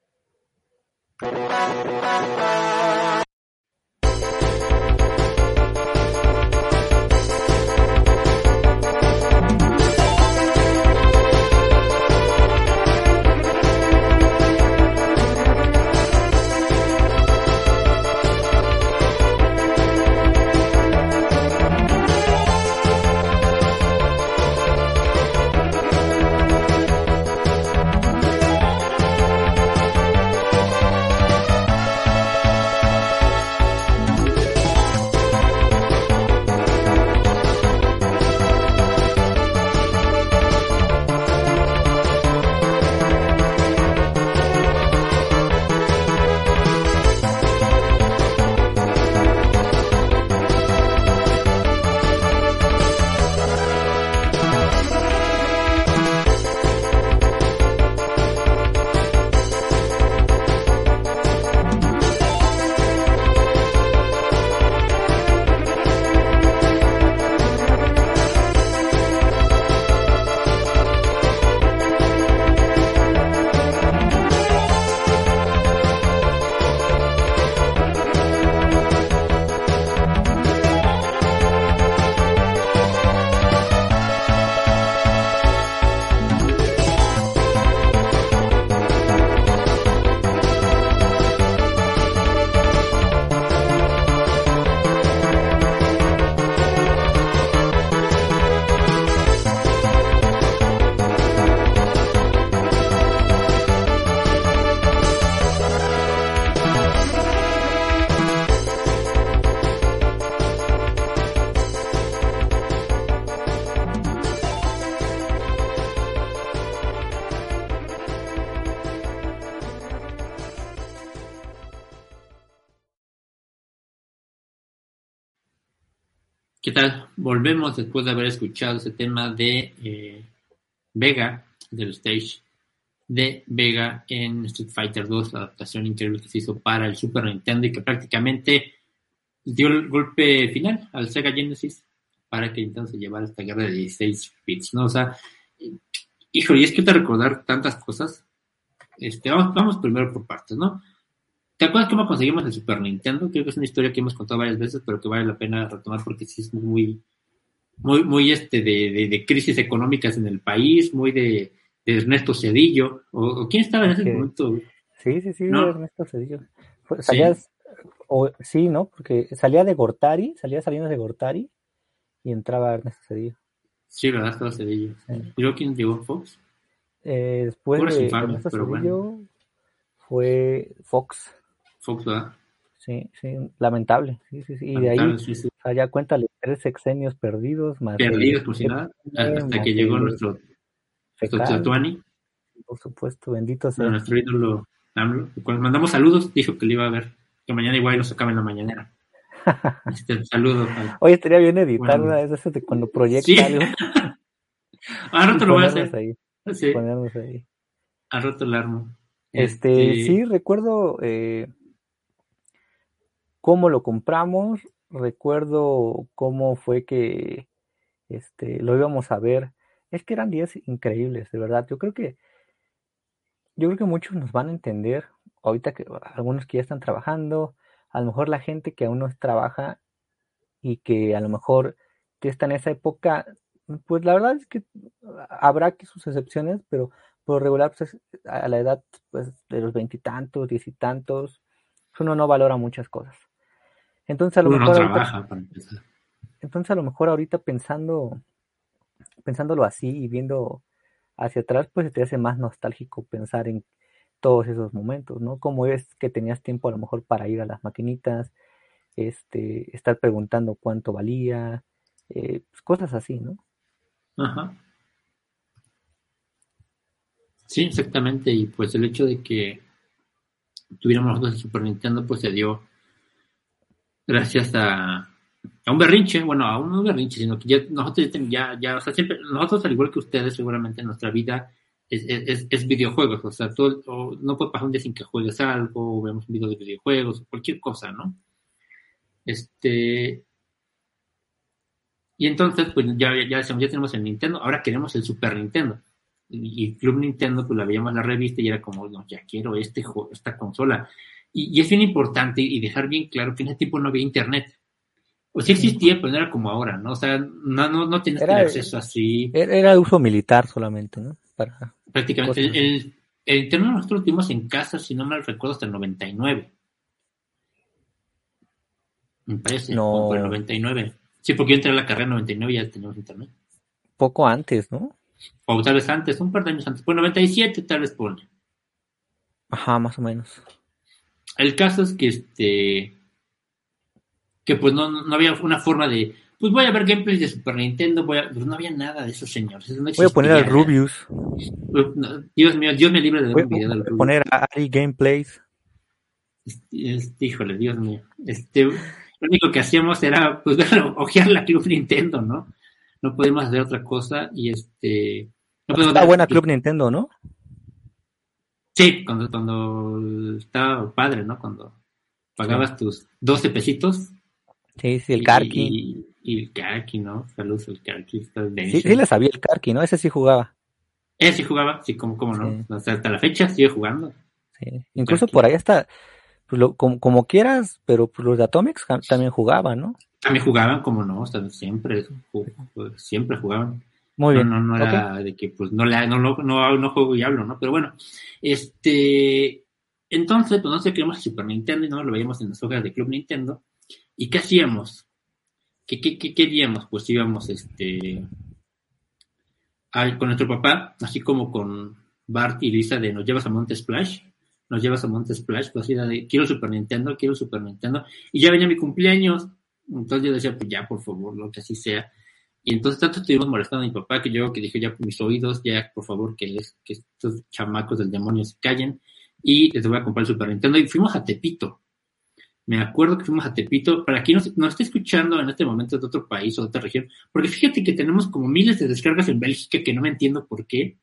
Volvemos después de haber escuchado ese tema de eh, Vega, del stage de Vega en Street Fighter 2, la adaptación increíble que se hizo para el Super Nintendo y que prácticamente dio el golpe final al Sega Genesis para que entonces llevara esta guerra de 16 bits, ¿no? O sea, híjole, y es que te recordar tantas cosas. Este, vamos, vamos primero por partes, ¿no? ¿Te acuerdas cómo conseguimos el Super Nintendo? Creo que es una historia que hemos contado varias veces, pero que vale la pena retomar porque sí es muy, muy, muy este de, de, crisis económicas en el país, muy de, Ernesto Cedillo. O, quién estaba en ese momento? Sí, sí, sí, Ernesto Cedillo. salías, o, sí, ¿no? Porque salía de Gortari, salía saliendo de Gortari y entraba Ernesto Cedillo. Sí, verdad, estaba Cedillo. ¿Y luego quién llegó? ¿Fox? Eh, después de Ernesto Cedillo fue Fox. Fox, ¿verdad? Sí, sí, lamentable. Sí, sí, sí. Y de ahí, sí, sí. allá cuéntale, tres sexenios perdidos. Más perdidos, por si nada, hasta que llegó nuestro, nuestro Por supuesto, bendito sea. Nuestro ídolo Cuando mandamos saludos, dijo que le iba a ver, que mañana igual nos sacaba en la mañanera. Este, saludo. Oye, estaría bien editar una de esas de cuando proyecta algo. Al rato lo voy a hacer. Ahí, sí. Ponernos ahí. Al rato lo armo. Este, este, sí, recuerdo eh, cómo lo compramos, recuerdo cómo fue que este, lo íbamos a ver. Es que eran días increíbles, de verdad. Yo creo que yo creo que muchos nos van a entender ahorita que algunos que ya están trabajando, a lo mejor la gente que aún no trabaja y que a lo mejor que está en esa época, pues la verdad es que habrá que sus excepciones, pero por regular, pues, a la edad pues, de los veintitantos, diez y tantos, uno no valora muchas cosas. Entonces a lo mejor. ahorita, Entonces a lo mejor ahorita pensando, pensándolo así y viendo hacia atrás, pues te hace más nostálgico pensar en todos esos momentos, ¿no? Como es que tenías tiempo a lo mejor para ir a las maquinitas, este, estar preguntando cuánto valía, eh, pues, cosas así, ¿no? Ajá. Sí, exactamente. Y pues el hecho de que tuviéramos nosotros el Super Nintendo, pues se dio gracias a, a un berrinche, bueno, a un berrinche, sino que ya nosotros ya, ya, o sea, siempre, nosotros al igual que ustedes, seguramente en nuestra vida es, es, es videojuegos, o sea, todo, no puede pasar un día sin que juegues algo, o veamos un video de videojuegos, cualquier cosa, ¿no? Este, y entonces, pues ya, ya, ya tenemos el Nintendo, ahora queremos el Super Nintendo y Club Nintendo, pues la veíamos en la revista y era como, no, ya quiero este esta consola. Y, es bien importante y dejar bien claro que en ese tiempo no había internet. O sí existía, pero no era como ahora, ¿no? O sea, no, no, no tenías acceso así. Era de uso militar solamente, ¿no? Para Prácticamente. El, el, internet nosotros lo tuvimos en casa, si no mal recuerdo, hasta el 99. Me parece, no. por el 99. Sí, porque yo entré a la carrera en 99 y ya teníamos internet. Poco antes, ¿no? O tal vez antes, un par de años antes. Pues 97 tal vez pone. Ajá, más o menos. El caso es que este. Que pues no, no había una forma de. Pues voy a ver gameplays de Super Nintendo. Voy a, pues no había nada de esos señores. voy a poner al Rubius. Dios mío, Dios me libre de ver un video del Rubius. poner a Ari Gameplays. Este, híjole, Dios mío. Este, lo único que hacíamos era pues ojear la Club Nintendo, ¿no? no podemos hacer otra cosa y este... No Está buena Club Nintendo, ¿no? Sí, cuando, cuando estaba padre, ¿no? Cuando pagabas tus 12 pesitos. Sí, sí, el Karki. Y, el Karki, ¿no? Saludos al Karki. Sí, sí le sabía el Karki, ¿no? Ese sí jugaba. Ese sí jugaba, sí, como, como no. hasta la fecha sigue jugando. Sí. Incluso por ahí hasta, pues como, como, quieras, pero pues los de Atomics también jugaban, ¿no? También jugaban, como no, siempre, siempre jugaban. Muy bien. No, no, era de que pues no, le, no, no, no, juego y hablo, ¿no? Pero bueno, este, entonces, pues no sé, queríamos Super Nintendo y no lo veíamos en las hojas de Club Nintendo. ¿Y qué hacíamos? ¿Qué, qué, qué queríamos? Pues íbamos, este, con nuestro papá, así como con Bart y Lisa de nos llevas a Monte Splash, nos llevas a Monte Splash, pues así de quiero Super Nintendo, quiero Super Nintendo, y ya venía mi cumpleaños, entonces yo decía, pues ya, por favor, lo que así sea. Y entonces tanto estuvimos molestando a mi papá que yo que dije, ya mis oídos, ya por favor que, estos chamacos del demonio se callen y les voy a comprar el Super Nintendo. Y fuimos a Tepito. me acuerdo que fuimos a Tepito, para quien nos, nos esté escuchando en este momento de otro país o de otra región, porque fíjate que tenemos como miles de descargas en Bélgica que no me entiendo por qué.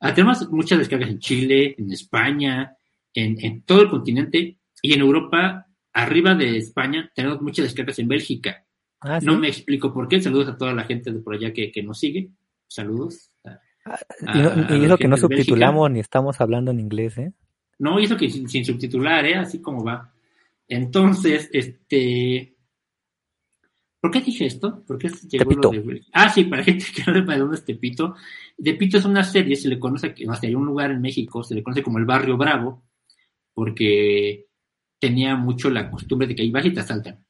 Tenemos muchas descargas en Chile, en España, en, en todo el continente y en Europa, arriba de España, tenemos muchas descargas en Bélgica. Ah, ¿sí? No me explico por qué. Saludos a toda la gente de por allá que, que nos sigue. Saludos. Ah, y, no- a y la eso que no subtitulamos ni estamos hablando en inglés, ¿eh? No, y eso que sin, sin subtitular, ¿eh? Así como va. Entonces, este. ¿Por qué dije esto? ¿Por qué llegó Tepito. lo de- Ah, sí, para gente que no sepa de dónde es Tepito. Tepito es una serie, se le conoce, que, o sea, hay un lugar en México, se le conoce como el Barrio Bravo, porque tenía mucho la costumbre de que ahí vas y te asaltan.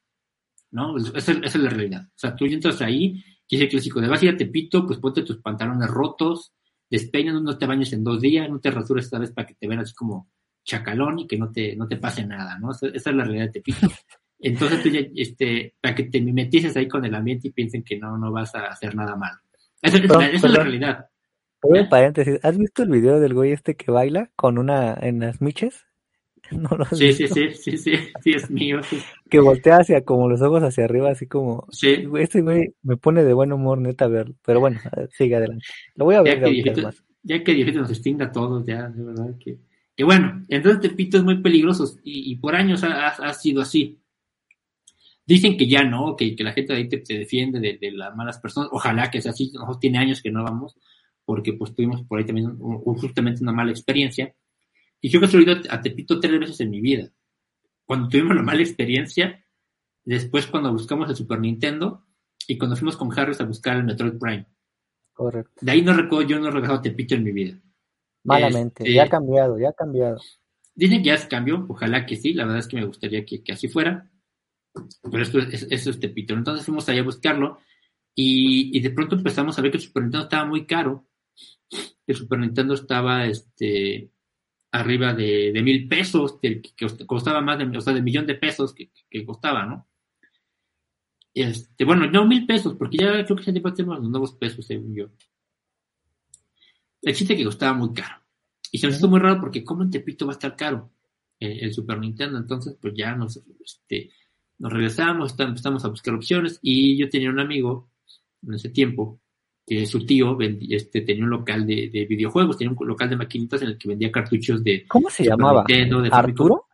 ¿No? Esa, es- esa es la realidad. O sea, tú entras ahí, y es el clásico de vas a ir a Tepito, pues ponte tus pantalones rotos, despeinan, no te bañes en dos días, no te rasures esta vez para que te vean así como chacalón y que no te, no te pase nada, ¿no? Esa, esa es la realidad de Tepito. Entonces tú ya, este, para que te mimetices ahí con el ambiente y piensen que no, no vas a hacer nada malo. Esa, esa es la- esa es realidad. En paréntesis, ¿has visto el video del güey este que baila con una en las miches? No lo has Sí, sí, sí, sí, sí, sí, es mío. Sí, Que voltea hacia como los ojos hacia arriba, así como sí. Güey, Este güey me pone de buen humor, neta, verlo. Pero bueno, sigue adelante. Lo voy a ver ya que Diosito, ya que Diosito nos extinga a todos, ya, de verdad que, que bueno, entonces Tepito es muy peligroso y, y por años ha, ha- ha sido así. Dicen que ya no, que, que la gente de ahí te, te defiende de, de las malas personas. Ojalá que sea así. Nosotros tiene años que no vamos, porque pues tuvimos por ahí también un- un- justamente una mala experiencia. Y yo que he ido a Tepito tres veces en mi vida. Cuando tuvimos la mala experiencia, después cuando buscamos el Super Nintendo y cuando fuimos con Harris a buscar el Metroid Prime. Correcto. De ahí no recuerdo, yo no he regresado a Tepito en mi vida. Malamente. Este- Ya ha cambiado, ya ha cambiado. Dicen que ya se cambió, ojalá que sí, la verdad es que me gustaría que, que así fuera. Pero esto es, eso es Tepito. Entonces fuimos allá a buscarlo y, y de pronto empezamos a ver que el Super Nintendo estaba muy caro. El Super Nintendo estaba este, arriba de, de mil pesos, que, que costaba más de, o sea, de millón de pesos que, que costaba, ¿no? Este, bueno, no mil pesos, porque ya creo que se tenemos los nuevos pesos, según yo. El chiste que costaba muy caro. Y se me hizo muy raro porque como en Tepito va a estar caro eh, el Super Nintendo, entonces pues ya nos, este, nos regresamos, está- empezamos a buscar opciones y yo tenía un amigo en ese tiempo que su tío vendi- este, tenía un local de, de videojuegos, tenía un local de maquinitas en el que vendía cartuchos de ¿Cómo se llamaba? Nintendo, de Famicom. ¿Arturo?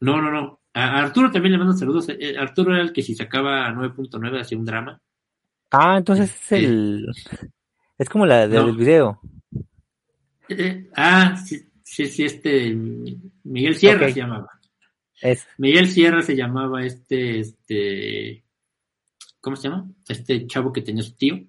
No, no, no. A Arturo también le mando saludos. Eh, Arturo era el que si sacaba 9.9 hacía un drama. Ah, entonces es el. Es como la del No. video. Eh, ah, sí, sí, sí, este Miguel Sierra se llamaba. Es. Miguel Sierra se llamaba este, este, ¿cómo se llama? Este chavo que tenía su tío.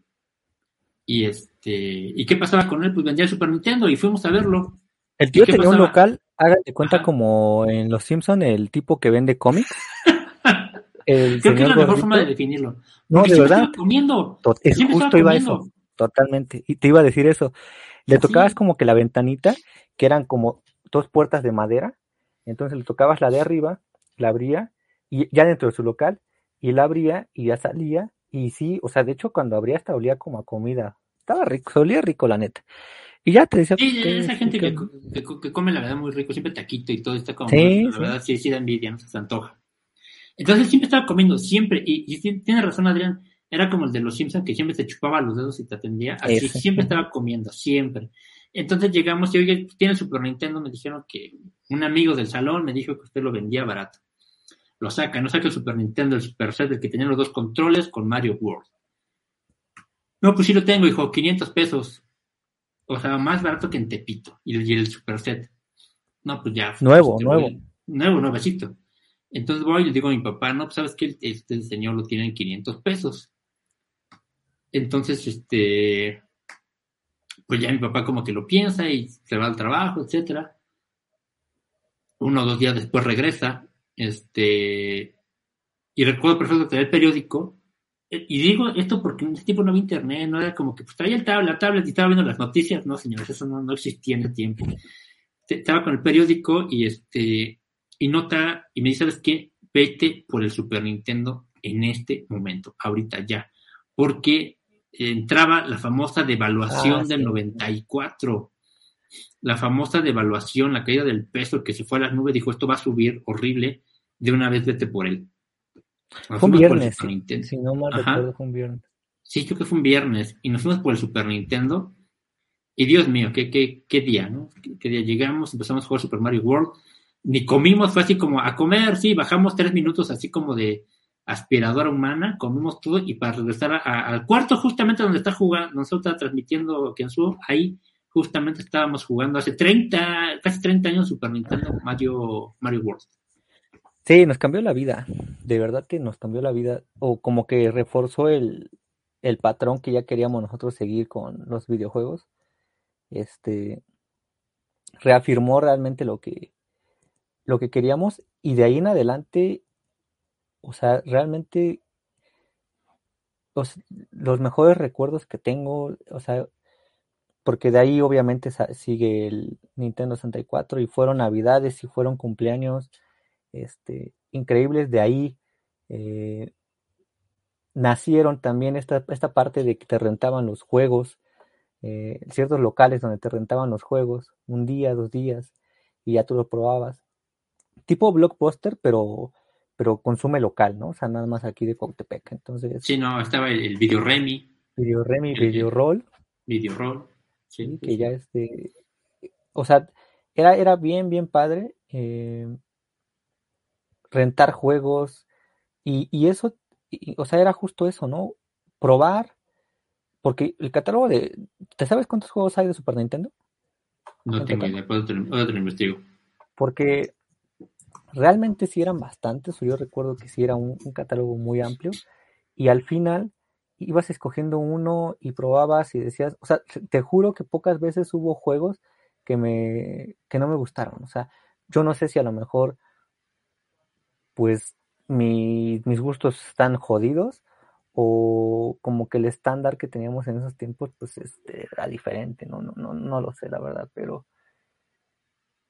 Y este, ¿y qué pasaba con él? Pues vendía el Super Nintendo y fuimos a verlo. El tío tenía un local, hagan de cuenta Ajá. como en Los Simpson el tipo que vende cómics. El Creo que es la mejor forma de definirlo. No, Porque de verdad. comiendo. Es justo iba comiendo. eso. Totalmente. Y te iba a decir eso. Le Sí. tocabas como que la ventanita, que eran como dos puertas de madera. Entonces le tocabas la de arriba, la abría, y ya dentro de su local, y la abría y ya salía. Y sí, o sea, de hecho cuando abría hasta olía como a comida. Estaba rico, se olía rico la neta. Y ya te decía Sí, que- esa gente que- que, co- que, co- que come la verdad muy rico, siempre taquito y todo está como, Sí, la sí. verdad sí, sí da envidia, no se antoja. Entonces siempre estaba comiendo, siempre, y, tiene razón Adrián, era como el de los Simpsons que siempre te chupaba los dedos y te atendía, así Ese. siempre estaba comiendo, siempre. Entonces llegamos y oye, tiene Super Nintendo, me dijeron que un amigo del salón me dijo que usted lo vendía barato. Lo saca, no saca el Super Nintendo, el Super Set, el que tenía los dos controles con Mario World. No, pues sí lo tengo, hijo, 500 pesos. O sea, más barato que en Tepito. Y el, y el Super Set. No, pues ya. Nuevo, este, nuevo. voy- nuevo, nuevecito. Entonces voy y le digo a mi papá, no, pues sabes que este señor lo tiene en 500 pesos. Entonces, este, pues ya mi papá como que lo piensa y se va al trabajo, etcétera. Uno o dos días después regresa, este, y recuerdo perfecto tener el periódico. eh, Y digo esto porque en ese tiempo no había internet, no era como que pues traía el tablet, la tablet y estaba viendo las noticias. No, señores, eso no, no existía en ese tiempo. Estaba con el periódico y este, y nota, y me dice, ¿sabes qué? Vete por el Super Nintendo en este momento, ahorita ya. Porque entraba la famosa devaluación Ah, del sí. 94. La famosa devaluación, la caída del peso que se fue a las nubes, dijo, esto va a subir horrible. De una vez vete por él. fue un viernes, si no mal recuerdo, fue un viernes. Sí, creo que fue un viernes y nos fuimos por el Super Nintendo. Y Dios mío, qué, qué, qué día, ¿no? Qué, día llegamos, empezamos a jugar Super Mario World. Ni comimos, fue así como a comer, sí, bajamos tres minutos así como de aspiradora humana, comimos todo y para regresar al cuarto justamente donde está jugando, nosotros está transmitiendo Kensuo, ahí justamente estábamos jugando hace 30, casi 30 años Super Nintendo Mario, Mario World. Sí, nos cambió la vida, de verdad que nos cambió la vida, o como que reforzó el, el patrón que ya queríamos nosotros seguir con los videojuegos. Este reafirmó realmente lo que lo que queríamos y de ahí en adelante, o sea, realmente los, mejores recuerdos que tengo, o sea, porque de ahí obviamente sigue el Nintendo 64 y fueron navidades y fueron cumpleaños este, increíbles, de ahí eh, nacieron también esta, esta parte de que te rentaban los juegos, eh, ciertos locales donde te rentaban los juegos, un día, dos días, y ya tú lo probabas. Tipo blockbuster, pero, pero consume local, ¿no? O sea, nada más aquí de Cautepec. Entonces. Sí, no, estaba el, Video Remy. Video Remy, Video Roll. Video Roll. Sí, que ya este. O sea, era, era bien, bien padre. Eh, rentar juegos. Y, y eso o sea, era justo eso, ¿no? Probar, porque el catálogo de... ¿Te sabes cuántos juegos hay de Super Nintendo? No tengo idea, puedo tener, investigo. Porque realmente sí eran bastantes, o yo recuerdo que sí era un, catálogo muy amplio, y al final ibas escogiendo uno y probabas y decías, o sea, te juro que pocas veces hubo juegos que me que no me gustaron, o sea, yo no sé si a lo mejor pues mis gustos están jodidos o como que el estándar que teníamos en esos tiempos pues este, era diferente, no, no, no, no lo sé la verdad, pero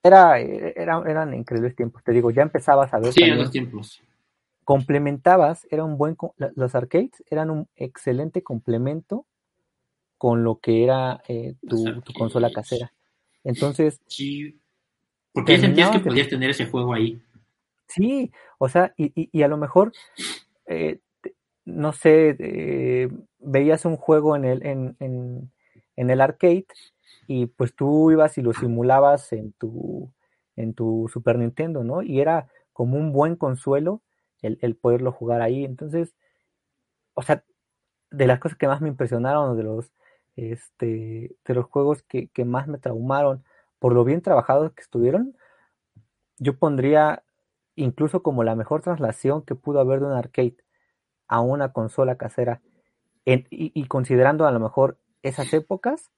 era, era, eran increíbles tiempos, te digo, ya empezabas a ver... Sí, los tiempos. Complementabas, era un buen, los arcades eran un excelente complemento con lo que era eh, tu, tu, consola casera. Entonces... Sí, porque sentías que podías tener ese juego ahí. Sí, o sea, y, y, a lo mejor, eh, no sé, eh, veías un juego en el, en, en, en, el arcade y pues tú ibas y lo simulabas en tu, en tu Super Nintendo, ¿no? Y era como un buen consuelo el, el poderlo jugar ahí. Entonces, o sea, de las cosas que más me impresionaron, de los, este, de los juegos que, que más me traumaron, por lo bien trabajados que estuvieron, yo pondría incluso como la mejor traslación que pudo haber de un arcade a una consola casera, y, considerando a lo mejor esas épocas,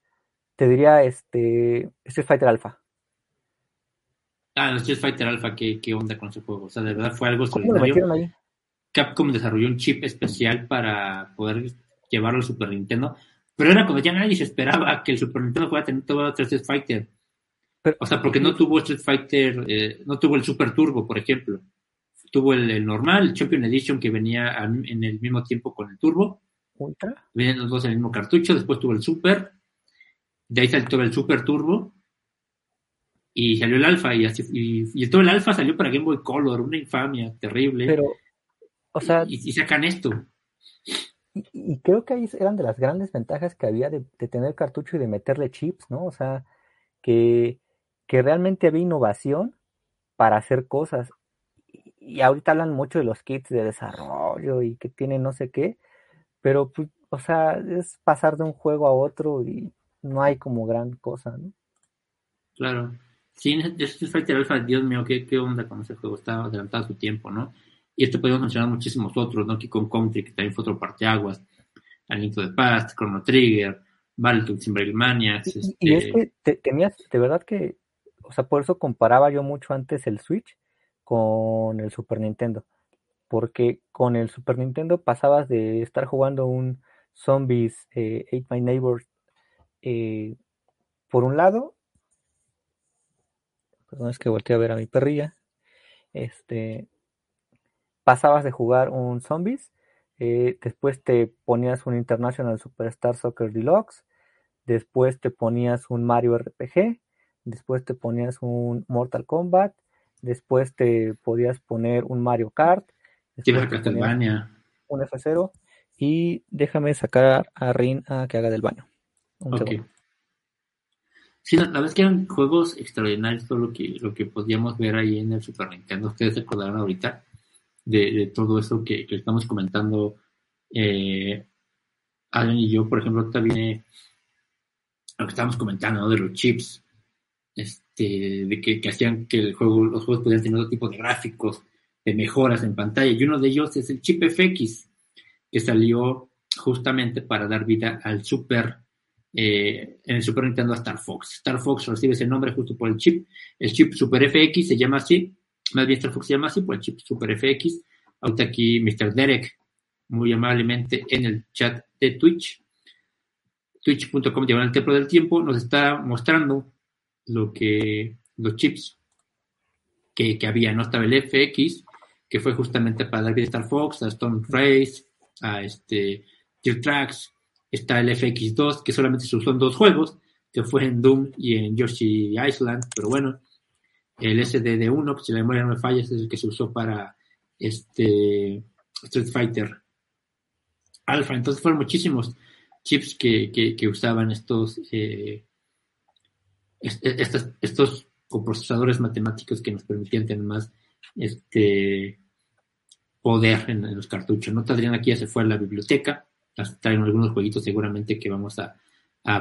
te diría este Street Fighter Alpha. Ah, Street Fighter Alpha, ¿qué, qué onda con ese juego? O sea, de verdad fue algo extraordinario. Capcom desarrolló un chip especial para poder llevarlo al Super Nintendo, pero era como ya nadie se esperaba que el Super Nintendo fuera a tener todo otro Street Fighter o sea, porque no tuvo Street Fighter, eh, no tuvo el Super Turbo, por ejemplo. Tuvo el, normal, el Champion Edition, que venía en el mismo tiempo con el Turbo. ¿Ultra? Venían los dos en el mismo cartucho. Después tuvo el Super. De ahí salió el Super Turbo. Y salió el Alpha. Y, así, y, todo el Alpha salió para Game Boy Color. Una infamia terrible. Pero, o sea. Y, sacan esto. Y, creo que ahí eran de las grandes ventajas que había de, de tener cartucho y de meterle chips, ¿no? O sea, que que realmente había innovación para hacer cosas. Y ahorita hablan mucho de los kits de desarrollo y que tienen no sé qué, pero pues, o sea, es pasar de un juego a otro y no hay como gran cosa, ¿no? Claro. Sí, Street Fighter Alpha, Dios mío, ¿qué, qué onda con ese juego, estaba adelantado a su tiempo, ¿no? Y esto podemos mencionar muchísimos otros, ¿no? Kong Country, que también fue otro parteaguas, Al Link de Past, Chrono Trigger, Battletoads, Maniacs. Y, y es este que tenías, de verdad que o sea, por eso comparaba yo mucho antes el Switch con el Super Nintendo. Porque con el Super Nintendo pasabas de estar jugando un Zombies eh, My Neighbors eh, por un lado. Perdón, es que volteé a ver a mi perrilla. Este. Pasabas de jugar un Zombies. Eh, después te ponías un International Superstar Soccer Deluxe. Después te ponías un Mario RPG después te ponías un Mortal Kombat después te podías poner un Mario Kart, después Castlevania. un F0 y déjame sacar a Rin a que haga del baño. Un Ok. segundo. Sí, la, la verdad es que eran juegos extraordinarios todo lo que, lo que podíamos ver ahí en el Super Nintendo. Ustedes se acordarán ahorita de, de todo eso que, que estamos comentando eh, Alan y yo. Por ejemplo, ahorita viene lo que estábamos comentando, ¿no? De los chips, este, de que, hacían que los juegos pudieran tener otro tipo de gráficos, de mejoras en pantalla. Y uno de ellos es el chip FX, que salió justamente para dar vida al Super eh, en el Super Nintendo a Star Fox. Star Fox recibe ese nombre justo por el chip. El chip Super FX se llama así, más bien Star Fox se llama así por el chip Super FX. Ahorita aquí Mr. Derek, muy amablemente en el chat de Twitch, twitch.com el templo del tiempo, nos está mostrando lo que los chips que, que había, ¿no? Estaba el FX, que fue justamente para a Star Fox, a Stone Race, a este Gear Tracks, está el FX2, que solamente se usó en dos juegos, que fue en Doom y en Yoshi Island, pero bueno, el SDD1, que si la memoria no me falla, es el que se usó para este Street Fighter Alpha, entonces fueron muchísimos chips que, que, usaban estos, eh, estos, estos coprocesadores matemáticos que nos permitían tener más este poder en, los cartuchos. No Adrián aquí ya se fue a la biblioteca, traen algunos jueguitos seguramente que vamos a,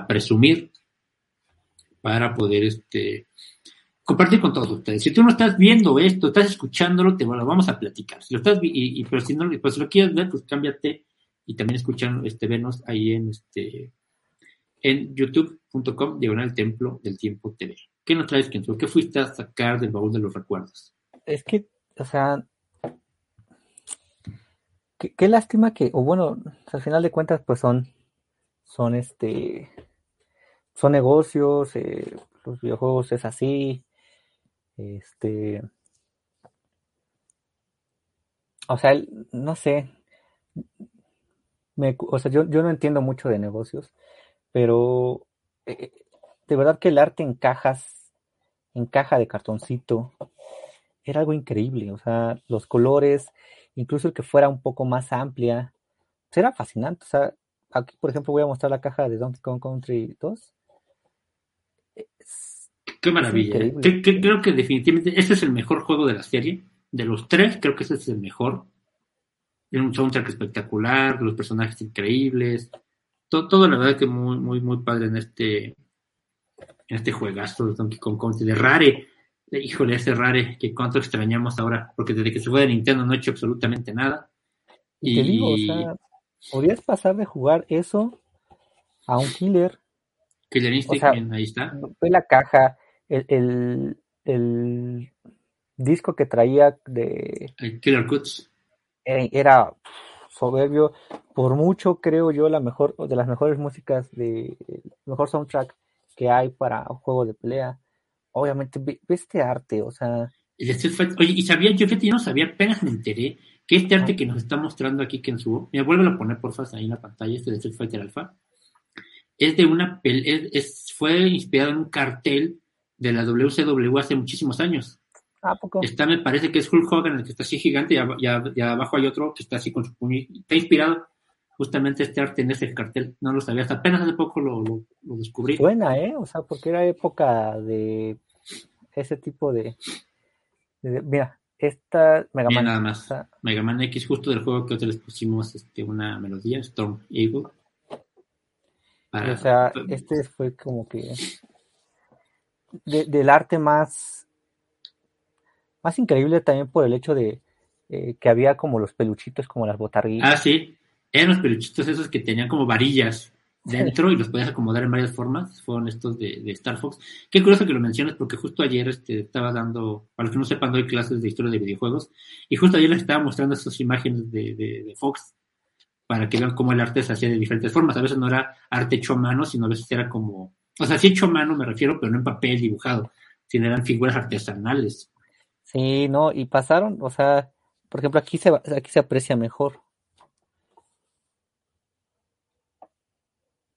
presumir para poder este compartir con todos ustedes. Si tú no estás viendo esto, estás escuchándolo, te lo vamos a platicar. Si lo estás y, y- pero si no, pues lo quieres ver, pues cámbiate y también escuchan, este, venos ahí en este en youtube.com diagonal templo del tiempo TV. ¿Qué nos traes, Kenzo? ¿Qué fuiste a sacar del baúl de los recuerdos? Es que, o sea, qué, lástima que, o bueno, al final de cuentas, pues son, son este, son negocios, eh, los videojuegos es así, este, o sea, no sé, o sea, yo, yo no entiendo mucho de negocios, pero eh, de verdad que el arte en cajas, en caja de cartoncito, era algo increíble, o sea, los colores, incluso el que fuera un poco más amplia, pues era fascinante, o sea, aquí por ejemplo voy a mostrar la caja de Donkey Kong Country 2. Es- Qué maravilla. ¿eh? creo que definitivamente ese es el mejor juego de la serie. De los tres, creo que ese es el mejor. Tiene un soundtrack espectacular, los personajes increíbles. Todo, todo la verdad que muy, muy, muy padre en este, en este juegazo de Donkey Kong Country. De Rare. Híjole, ese Rare, que cuánto extrañamos ahora, porque desde que se fue de Nintendo no ha hecho absolutamente nada. Y te digo, o sea, podías pasar de jugar eso a un killer, Killer Instinct, o sea, ahí está. ve la caja, el, el, el disco que traía de El Killer Cuts. era, era soberbio, por mucho creo yo la mejor de las mejores músicas de mejor soundtrack que hay para un juego de pelea. Obviamente ve, ve este arte, o sea, El de Street Fighter- Oye, y sabía, yo fíjate, yo no sabía, apenas me enteré que este arte que nos está mostrando aquí que subo, me vuelve a poner porfa ahí en la pantalla, este de Street Fighter Alpha, es de una es, es- fue inspirado en un cartel de la WCW hace muchísimos años. ¿A poco? Está, me parece que es Hulk Hogan, el que está así gigante, y, ab- y ab- y abajo hay otro que está así con su puño. Está inspirado justamente este arte en ese cartel. No lo sabía, hasta apenas hace poco lo, lo- lo descubrí. Suena, ¿eh? O sea, porque era época de ese tipo de, de- mira, esta Mega Mira Man, nada más. Mega Man X, justo del juego que otros les pusimos este, una melodía, Storm Eagle. Para- o sea, este fue como que de- del arte más más increíble también por el hecho de eh, que había como los peluchitos, como las botarguitas. Ah, sí. Eran los peluchitos esos que tenían como varillas dentro y los podías acomodar en varias formas. Fueron estos de, de Star Fox. Qué curioso que lo menciones porque justo ayer este, estaba dando, para los que no sepan, doy clases de historia de videojuegos y justo ayer les estaba mostrando estas imágenes de, de, de Fox para que vean cómo el arte se hacía de diferentes formas. A veces no era arte hecho a mano, sino a veces era como, o sea, sí hecho a mano me refiero, pero no en papel dibujado, sino eran figuras artesanales. Sí, no, y pasaron, o sea, por ejemplo, aquí se va- aquí se aprecia mejor.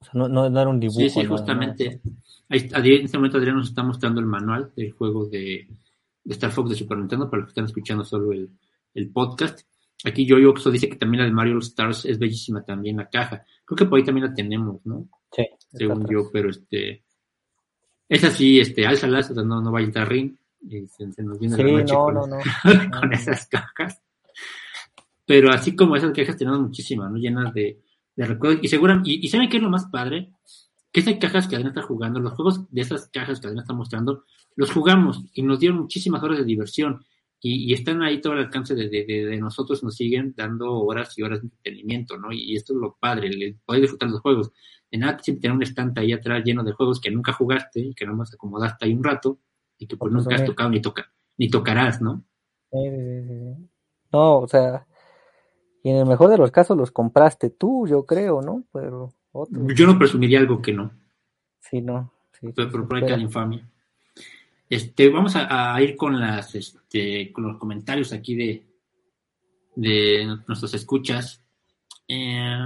O sea, no, no, no era un dibujo. Sí, sí, justamente. Ahí en este momento Adrián nos está mostrando el manual del juego de, Star Fox de Super Nintendo, para los que están escuchando solo el, el podcast. Aquí Yo Oxo dice que también la de Mario Stars es bellísima también la caja. Creo que por ahí también la tenemos, ¿no? Sí. Según yo, pero este. Es así, este, álzalas, o sea, no, no vaya a entrar ring. Y se, se nos viene Sí, la noche no, con, no, no. con esas cajas. Pero así como esas cajas tenemos muchísimas, ¿no? Llenas de, de recuerdos. Y seguro, y, y ¿saben qué es lo más padre? Que esas cajas que Adrián está jugando, los juegos de esas cajas que Adrián está mostrando, los jugamos y nos dieron muchísimas horas de diversión. Y, y están ahí todo al alcance de, de, de, de nosotros, nos siguen dando horas y horas de entretenimiento, ¿no? Y, esto es lo padre, el poder disfrutar los juegos. De nada sirve tener un estante ahí atrás lleno de juegos que nunca jugaste y que nomás acomodaste ahí un rato y que pues nunca has tocado ni, toca, ni tocarás, ¿no? Sí, sí, sí. No, o sea, y en el mejor de los casos los compraste tú, yo creo, ¿no? Pero otros, Yo no presumiría algo que no. sí, no. Sí, pero, pero por ahí la infamia. Este, vamos a, a ir con las, este, con los comentarios aquí de, de nuestros escuchas. Eh,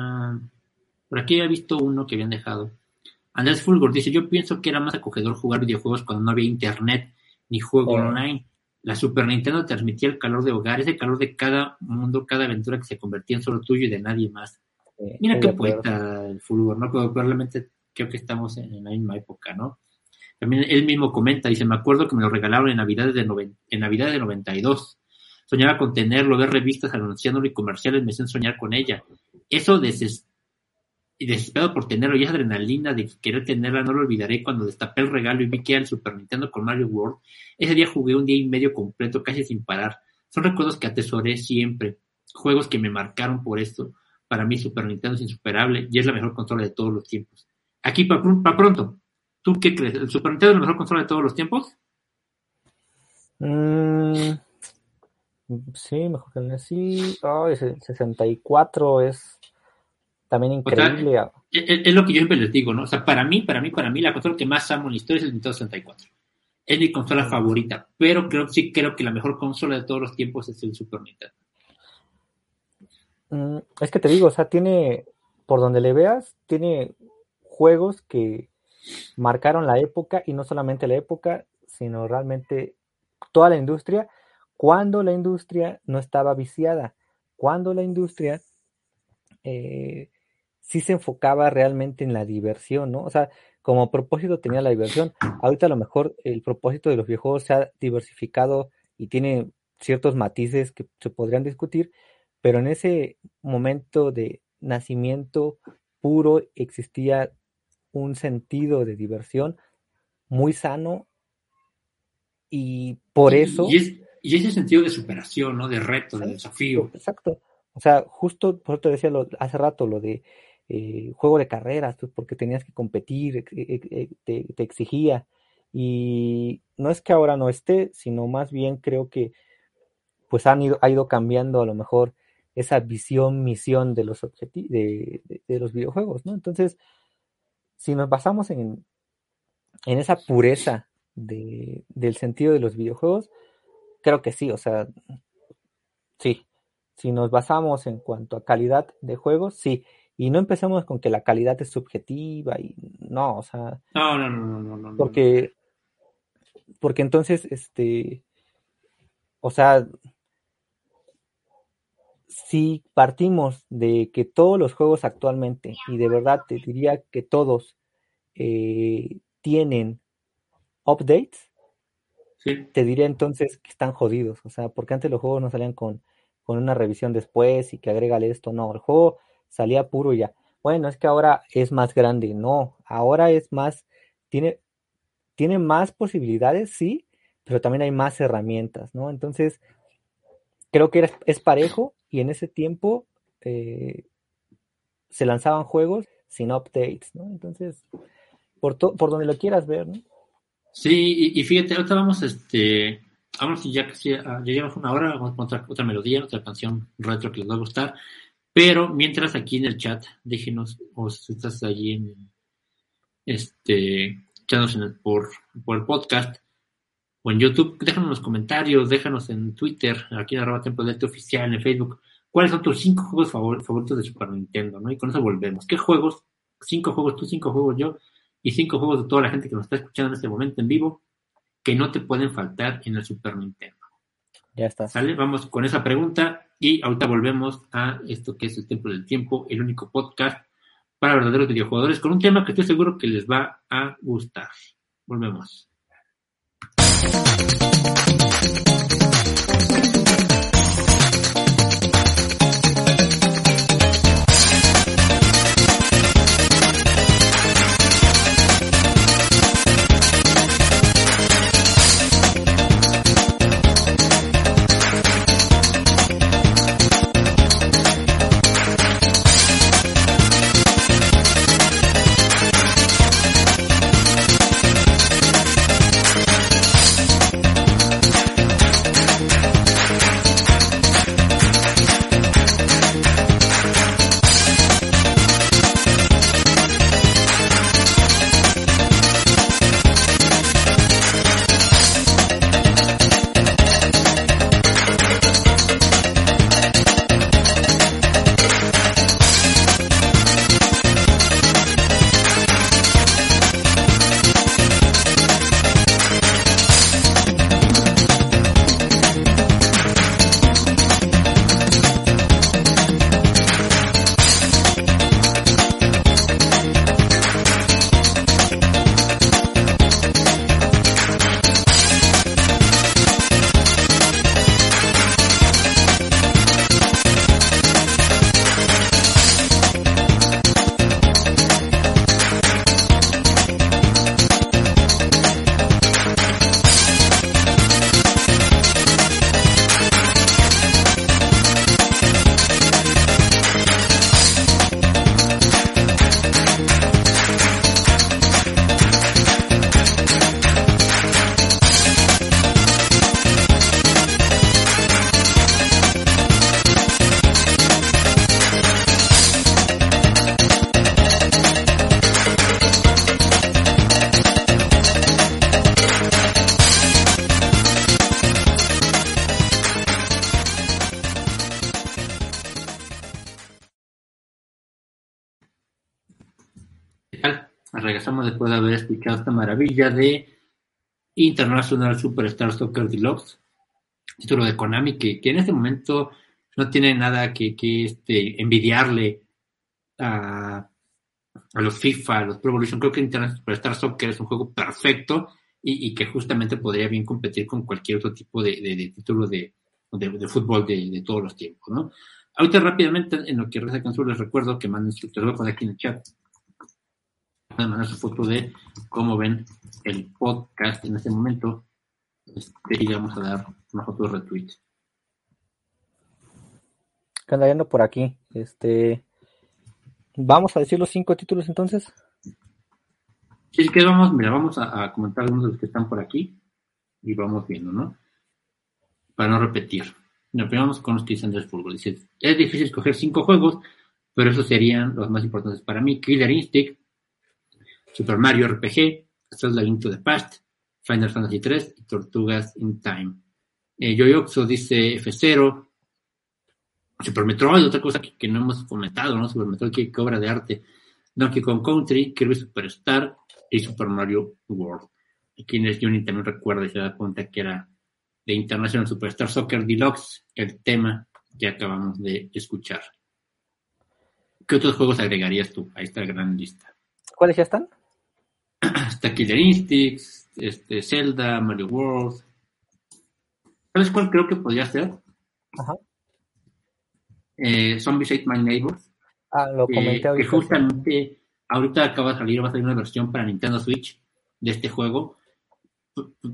por aquí había visto uno que habían dejado. Andrés Fulgor dice, yo pienso que era más acogedor jugar videojuegos cuando no había internet ni juego online. La Super Nintendo transmitía el calor de hogar, ese calor de cada mundo, cada aventura que se convertía en solo tuyo y de nadie más. Mira qué poeta el Fulgor, ¿no? Pero probablemente creo que estamos en, en la misma época, ¿no? También él mismo comenta, dice, me acuerdo que me lo regalaron en Navidades de, noven- en Navidad de 92. Soñaba con tenerlo, ver revistas anunciándolo y comerciales me hacían soñar con ella. Eso deses- y desesperado por tenerlo y esa adrenalina de querer tenerla no lo olvidaré cuando destapé el regalo y vi que era el Super Nintendo con Mario World. Ese día jugué un día y medio completo casi sin parar. Son recuerdos que atesoré siempre. Juegos que me marcaron por esto. Para mí Super Nintendo es insuperable y es la mejor consola de todos los tiempos. Aquí para pronto, ¿tú qué crees? ¿El Super Nintendo es la mejor consola de todos los tiempos? Mm, sí, mejor que el sí. Ay, ese 64 es también O sea, increíble. ah, Es, es lo que yo siempre les digo, ¿no? O sea, para mí, para mí, para mí, la consola que más amo en la historia es el Nintendo 64. Es mi consola favorita, pero creo sí creo que la mejor consola de todos los tiempos es el Super Nintendo. Mm, es que te digo, o sea, tiene, por donde le veas, tiene juegos que marcaron la época y no solamente la época, sino realmente toda la industria, cuando la industria no estaba viciada, cuando la industria eh, sí se enfocaba realmente en la diversión, ¿no? O sea, como propósito tenía la diversión. Ahorita a lo mejor el propósito de los videojuegos se ha diversificado y tiene ciertos matices que se podrían discutir, pero en ese momento de nacimiento puro existía un sentido de diversión muy sano y por Y- eso... Y, es, y ese sentido de superación, ¿no? De reto, de desafío. Exacto. O sea, justo por eso te decía lo- hace rato lo de eh, juego de carreras, pues, porque tenías que competir, ex- ex- te, exigía. Y no es que ahora no esté, sino más bien creo que pues han ido, ha ido cambiando a lo mejor esa visión, misión de los de los videojuegos, ¿no? Entonces, si nos basamos en, en esa pureza de, del sentido de los videojuegos, creo que sí, o sea, sí. Si nos basamos en cuanto a calidad de juegos, sí. Y no empecemos con que la calidad es subjetiva y no, o sea, No, no, no, no, no, porque, porque entonces, este, o sea, si partimos de que todos los juegos actualmente, y de verdad te diría que todos eh, tienen updates, Sí. te diría entonces que están jodidos, o sea, porque antes los juegos no salían con, con una revisión después y que agrégale esto, no, el juego salía puro ya. Bueno, es que ahora es más grande, no, ahora es más, tiene, tiene más posibilidades, sí, pero también hay más herramientas, ¿no? Entonces, creo que era- es parejo y en ese tiempo eh, se lanzaban juegos sin updates, ¿no? Entonces, por, to- por donde lo quieras ver, ¿no? Sí, y, fíjate, ahorita vamos, este, vamos ya casi, a- ya llevamos una hora, vamos con otra, otra melodía, otra canción retro que les va a gustar, pero mientras aquí en el chat, déjenos, o si estás allí en, este, echándonos en el, por, por el podcast, o en YouTube, déjanos en los comentarios, déjanos en Twitter, aquí en arroba Tempo Delta Oficial, en Facebook, cuáles son tus cinco juegos favor- favoritos de Super Nintendo, ¿no? Y con eso volvemos. ¿Qué juegos? Cinco juegos tú, cinco juegos yo, y cinco juegos de toda la gente que nos está escuchando en este momento en vivo. que no te pueden faltar en el Super Nintendo. Ya está. ¿Sale? Vamos con esa pregunta y ahorita volvemos a esto que es el Templo del Tiempo, el único podcast para verdaderos videojugadores, con un tema que estoy seguro que les va a gustar. Volvemos. Después de haber escuchado esta maravilla de International Superstar Soccer Deluxe, título de Konami, que, que en este momento no tiene nada que, que este, envidiarle a, a, los FIFA, a los Pro Evolution. Creo que International Superstar Soccer es un juego perfecto y, que justamente podría bien competir con cualquier otro tipo de, de, título de, de, fútbol de, todos los tiempos, ¿no? Ahorita rápidamente, en lo que resta canción, les recuerdo que manden su, lo aquí en el chat, mandar su foto de cómo ven el podcast en este momento. Este, y vamos a dar una foto de retweet. ¿Qué anda viendo por aquí? Este, vamos a decir los cinco títulos entonces. Sí, que vamos, mira, vamos a, a, comentar algunos de los que están por aquí y vamos viendo, ¿no? Para no repetir. Primero vamos con los que dicen del fútbol. Dice, es difícil escoger cinco juegos, pero esos serían los más importantes para mí. Killer Instinct, Super Mario RPG, Labyrinth of the Past, Final Fantasy 3 y Tortugas in Time. Eh, Yoyoxo dice F0, Super Metroid, otra cosa que, no hemos comentado, ¿no? Super Metroid, qué, obra de arte. Donkey Kong Country, Kirby Superstar y Super Mario World. Aquí en el Johnny también recuerda y se da cuenta que era de International Superstar Soccer Deluxe, el tema que acabamos de escuchar. ¿Qué otros juegos agregarías tú a esta gran lista? ¿Cuáles ya están? Está Killer Instincts, este, Zelda, Mario World. ¿Sabes cuál creo que podría ser? Ajá. Eh, Zombies Ate My Neighbors. Ah, lo comenté eh, Que justamente ahorita acaba de salir, va a salir una versión para Nintendo Switch de este juego.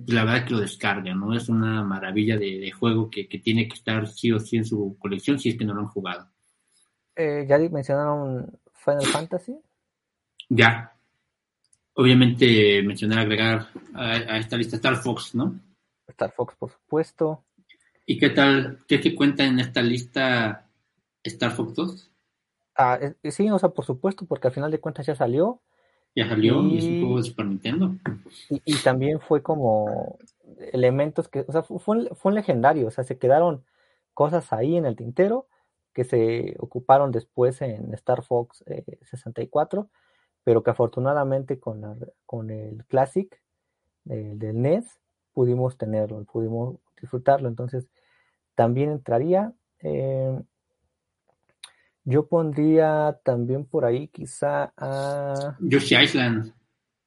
La verdad es que lo descarga, ¿no? Es una maravilla de, de juego que, que, tiene que estar sí o sí en su colección si es que no lo han jugado. Eh, ¿Ya mencionaron Final Fantasy? Ya, obviamente mencionar, agregar a, a, esta lista Star Fox, ¿no? Star Fox, por supuesto. ¿Y qué tal? ¿Qué, qué cuenta en esta lista Star Fox 2? Ah, sí, o sea, por supuesto, porque al final de cuentas ya salió. Ya salió y, es un juego de Super Nintendo. Y, y, también fue como elementos que, o sea, fue, fue un legendario, o sea, se quedaron cosas ahí en el tintero que se ocuparon después en Star Fox eh, 64 pero que afortunadamente con, la, con el Classic del, del NES pudimos tenerlo, pudimos disfrutarlo. Entonces, también entraría. Eh, yo pondría también por ahí quizá a... Yoshi Island.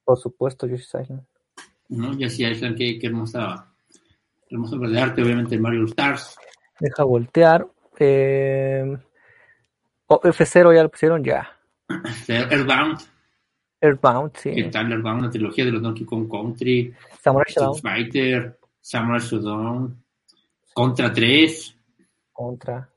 Por supuesto, Yoshi Island. ¿No? Yoshi Island, qué, qué hermosa, hermosa obra de arte, obviamente Mario Stars. Deja voltear. Eh, F0 ya lo pusieron ya. Earthbound. Earthbound, sí. ¿Qué tal Earthbound? La trilogía de los Donkey Kong Country. Samurai Shodown. Fighter. Samurai Shodown. Contra 3. Contra.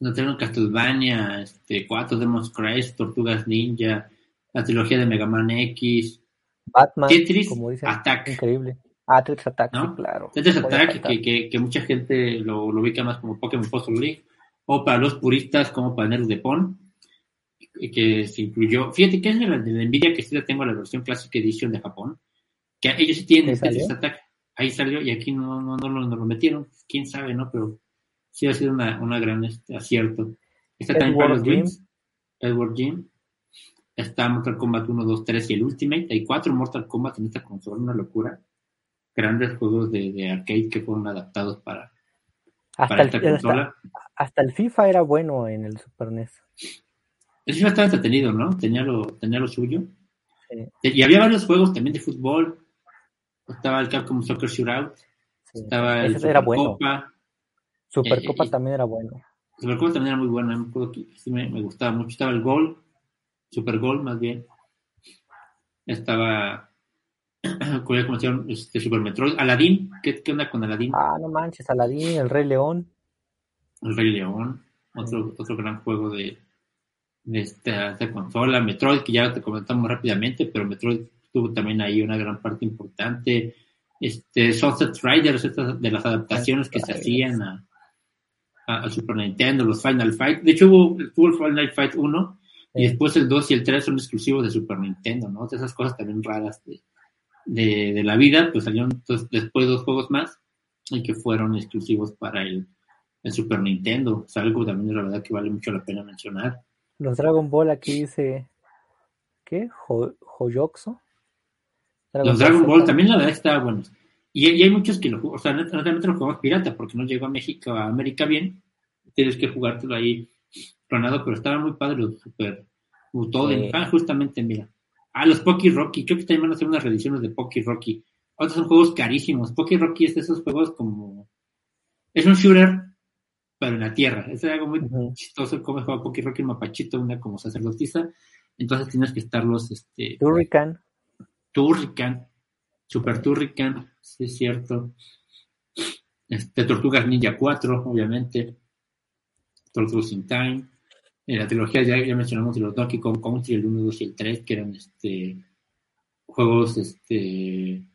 No tenemos Castlevania, este, 4 Demon's Crest, Tortugas Ninja, la trilogía de Mega Man X, Batman. Tetris como dicen. Attack. Increíble. Ah, Tetris Attack, ¿No? sí, claro. Tetris Attack, que, que, que mucha gente lo, lo ubica más como Pokémon Puzzle League, o para los puristas como paneles de Pon, que, que se incluyó. Fíjate que es de la, de la Nvidia que sí la tengo la versión Classic Edition de Japón, que ellos sí tienen ¿Ahí salió? Tetris Attack. Ahí salió y aquí no, no, no, lo, no lo metieron. Quién sabe, ¿no? Pero sí ha sido una, una gran este, acierto. Está también para Edward los. Edward Jim. Está Mortal Kombat 1, 2, 3 y el Ultimate. Hay cuatro Mortal Kombat en esta consola, una locura. Grandes juegos de, de arcade que fueron adaptados para, Hasta para el, esta consola. hasta el FIFA era bueno en el Super E El FIFA estaba entretenido, ¿no? Tenía lo, tenía lo suyo. Sí. Y había varios juegos también de fútbol. Estaba el Capcom Soccer Shootout. Sí. Estaba el Ese era bueno. Supercopa. Supercopa Eh, también era bueno. Supercopa también era muy bueno. Me acuerdo que sí me, me gustaba mucho. Estaba el Gol. Super Gol, más bien. Estaba. ¿Cómo se llama? Este, Super Metroid. Aladdin. ¿Qué, ¿Qué onda con Aladdin? Ah, no manches, Aladín, el Rey León. El Rey León, otro, otro gran juego de, de esta, consola. Metroid, que ya te comentamos rápidamente, pero Metroid tuvo también ahí una gran parte importante. Este, Sunset Riders, estas de las adaptaciones que se hacían a, a, Super Nintendo, los Final Fight. De hecho, hubo, tuvo el Final Fight 1 y después el 2 y el 3 son exclusivos de Super Nintendo, ¿no? De esas cosas también raras de, de, de la vida, pues salieron entonces, después dos juegos más y que fueron exclusivos para el, el Super Nintendo. Es algo también, la verdad, que vale mucho la pena mencionar. Los Dragon Ball aquí dice. ¿Qué? Jo- ¿Joyoxo? Los Dragon. Ball también, la verdad, estaban buenos. Y, y hay muchos que lo o sea, realmente lo jugamos pirata porque no llegó a México, a América bien. Tienes que jugártelo ahí clonado, pero estaban muy padres los Super Butoden. Sí. Ah, justamente, mira. Ah, los Pocky Rocky. Creo que también van a hacer unas reediciones de Pocky Rocky. Otros son juegos carísimos. Pocky Rocky es de esos juegos como. Es un shooter, pero en la tierra. Es algo muy chistoso cómo juega Pocky Rocky en Mapachito, una como sacerdotisa. Entonces tienes que estarlos, este. Turrican. Turrican, Super Turrican, sí es cierto. Este, Tortugas Ninja 4, obviamente. Tortugas in Time. En la trilogía ya, ya mencionamos los Donkey Kong Country, el 1, 2 y el 3, que eran este juegos este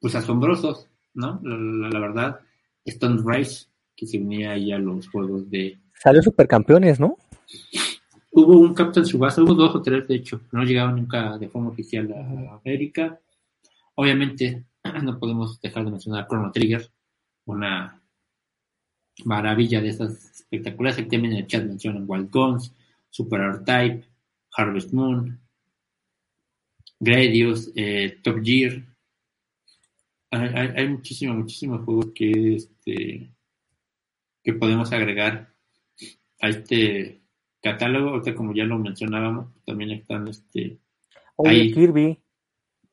pues asombrosos, ¿no? La, la- la verdad. Stone Race, que se unía ahí a los juegos de, Salió Supercampeones, ¿no? Hubo un Captain Subasa, hubo dos o tres, de hecho, no llegaban nunca de forma oficial a América. Obviamente, no podemos dejar de mencionar Chrono Trigger, una maravilla de esas espectaculares. Aquí también en el chat mencionan Wild Guns, Super R-Type, Harvest Moon, Gradius, eh, Top Gear. Hay, hay, hay muchísimos, muchísimos juegos que, este, que podemos agregar a este catálogo. Ahorita, como ya lo mencionábamos, también están este, Oye, Ahí. Kirby.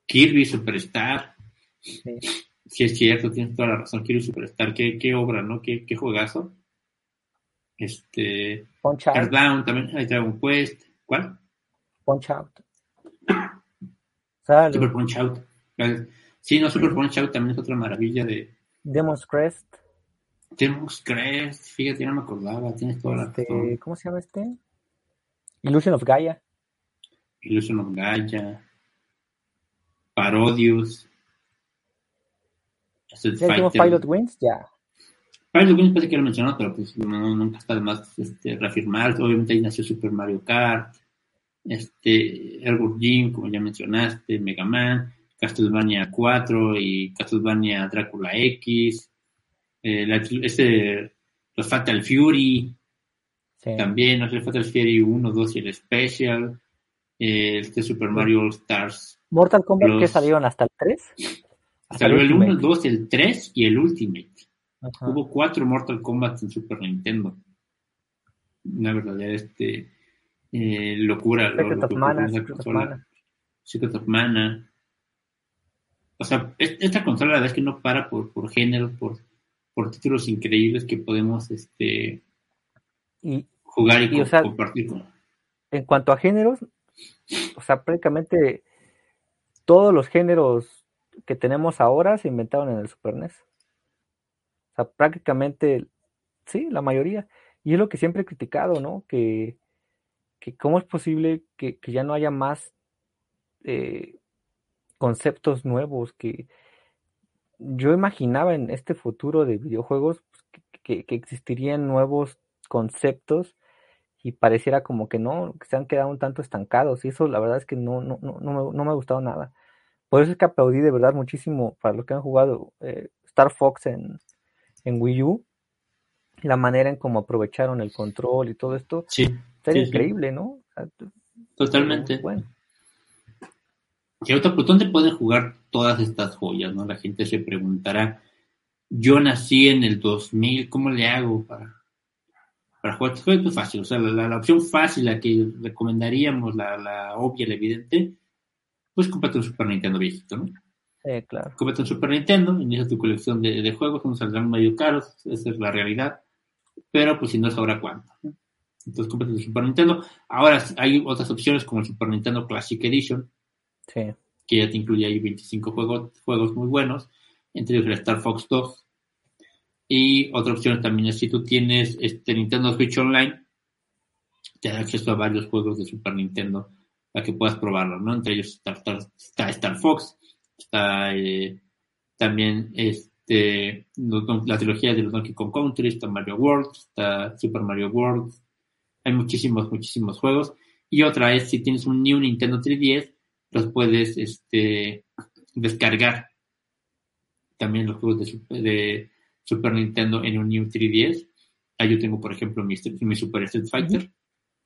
Kirby Superstar. Sí. Sí, es cierto, tienes toda la razón. Kirby Superstar, qué, qué obra, ¿no? Qué, qué juegazo. Este. Punch Out. Earthbound también, hay Dragon Quest. ¿Cuál? Punch Out. Super Punch Out. Sí, no, Super Punch Out también es otra maravilla de Demon's Crest. Demon's Crest. Fíjate, no me acordaba. Tienes toda la. Este, ¿Cómo se llama este? Illusion of Gaia. Illusion of Gaia. Parodius. Ya dijimos. Pilot Wings, ya. Pilot Wings parece que lo mencionó, pero pues no, nunca está de más este, reafirmar. Obviamente ahí nació Super Mario Kart, este, Airwood Jim, como ya mencionaste, Mega Man, Castlevania 4 y Castlevania Drácula X, eh, la- ese, los Fatal Fury, Sí. también, no sé, Fatal Fury 1, 2 y el Special, eh, este Super Mario All Stars Mortal Kombat, Los- que salieron hasta el 3. Salió el 1, el 2, el 3 y el Ultimate. Hubo cuatro Mortal Kombat en Super Nintendo. Una verdadera este, eh, locura. Secret, of Mana, Secret of Mana. Secret of Mana. O sea, esta consola la verdad es que no para por, por género, por, por títulos increíbles que podemos este, jugar y, compartir con. En cuanto a géneros, o sea, prácticamente todos los géneros que tenemos ahora se inventaron en el Super NES. O sea, prácticamente, sí, la mayoría. Y es lo que siempre he criticado, ¿no? Que, que cómo es posible que, ya no haya más eh, conceptos nuevos, que yo imaginaba en este futuro de videojuegos pues, que, que, existirían nuevos conceptos y pareciera como que no, que se han quedado un tanto estancados y eso la verdad es que no, no, no, no, me, no me ha gustado nada. Por eso es que aplaudí de verdad muchísimo para los que han jugado eh, Star Fox en, en Wii U, la manera en cómo aprovecharon el control y todo esto. Sí. Sería increíble, ¿no? Totalmente. Bueno. Y otra, pues, ¿dónde pueden jugar todas estas joyas, no? La gente se preguntará, yo nací en el 2000, ¿cómo le hago para, para jugar? Es muy fácil, o sea, la, opción fácil, la que recomendaríamos, la, la obvia, la evidente, pues cómprate un Super Nintendo viejito, ¿no? Sí, claro. Cómprate un Super Nintendo, inicia tu colección de, de juegos, no saldrán medio caros, esa es la realidad, pero pues si no es ahora cuánto. Entonces cómprate un Super Nintendo. Ahora hay otras opciones como el Super Nintendo Classic Edition, que ya te incluye ahí 25 juegos, juegos muy buenos, entre ellos el Star Fox 2. Y otra opción también es si tú tienes este Nintendo Switch Online, te da acceso a varios juegos de Super Nintendo para que puedas probarlo, ¿no? Entre ellos está, Star Fox, está eh, también este, la trilogía de los Donkey Kong Country, está Mario World, está Super Mario World, hay muchísimos, muchísimos juegos. Y otra es si tienes un New Nintendo 3DS, los puedes este, descargar. También los juegos de, Super Nintendo en un New 3DS. Ahí yo tengo, por ejemplo, mi, mi Super Street Fighter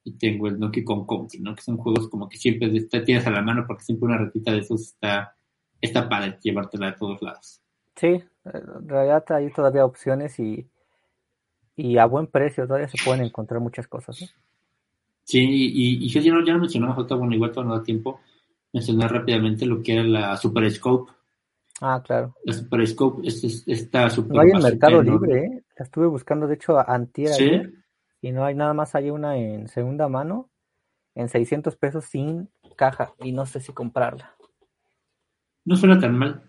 y tengo el Donkey Kong Country, ¿no? Que son juegos como que siempre tienes a la mano porque siempre una ratita de esos está, está padre llevártela a todos lados. Sí, en realidad hay todavía opciones y, y a buen precio todavía se pueden encontrar muchas cosas. ¿no? Sí, y, y yo ya no, ya no mencionaba, bueno, igual todo no da tiempo, mencionar rápidamente lo que era la Super Scope. Ah, claro. La Super Scope es, está super No hay en Mercado Libre, ¿eh? La estuve buscando, de hecho, antier ¿Sí? y no hay nada más, hay una en segunda mano, en 600 pesos sin caja, y no sé si comprarla. No suena tan mal.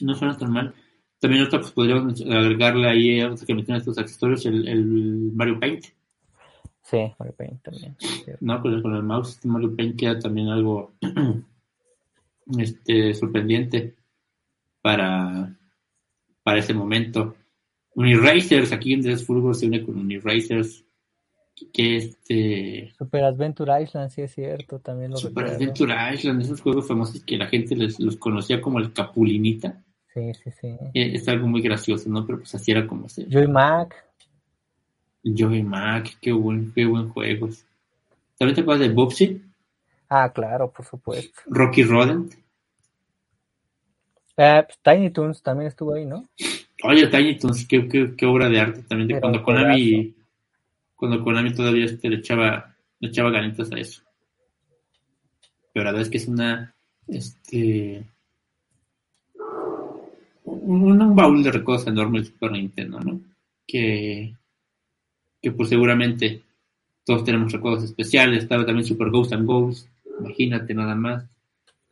No suena tan mal. También otra, pues podríamos agregarle ahí, antes que mencionas estos accesorios, el, el Mario Paint. Sí, Mario Paint también. No, pues con el mouse Mario Paint queda también algo este sorprendente para, para ese momento. Uniracers, aquí en Desfulgor se une con Uniracers. Que este. Super Adventure Island, sí es cierto, también lo Super Adventure Island, esos juegos famosos que la gente les, los conocía como el Capulinita. Sí, sí, sí. Eh, es, algo muy gracioso, ¿no? Pero pues así era como se. Joy Mac. Joey Mac, qué buen, qué buen juego. ¿También te acuerdas de Bubsy? Ah, claro, por supuesto. Rocky Rodent. Eh, pues, Tiny Toons también estuvo ahí, ¿no? Oye, Tiny Toons, qué, qué, qué obra de arte también. De cuando Konami, cuando Konami todavía este, le echaba, le echaba ganitas a eso. Pero la verdad es que es una, este, un, un baúl de recuerdos enorme el Super Nintendo, ¿no? Que, que pues seguramente todos tenemos recuerdos especiales. Estaba también Super Ghost and Ghost, imagínate nada más.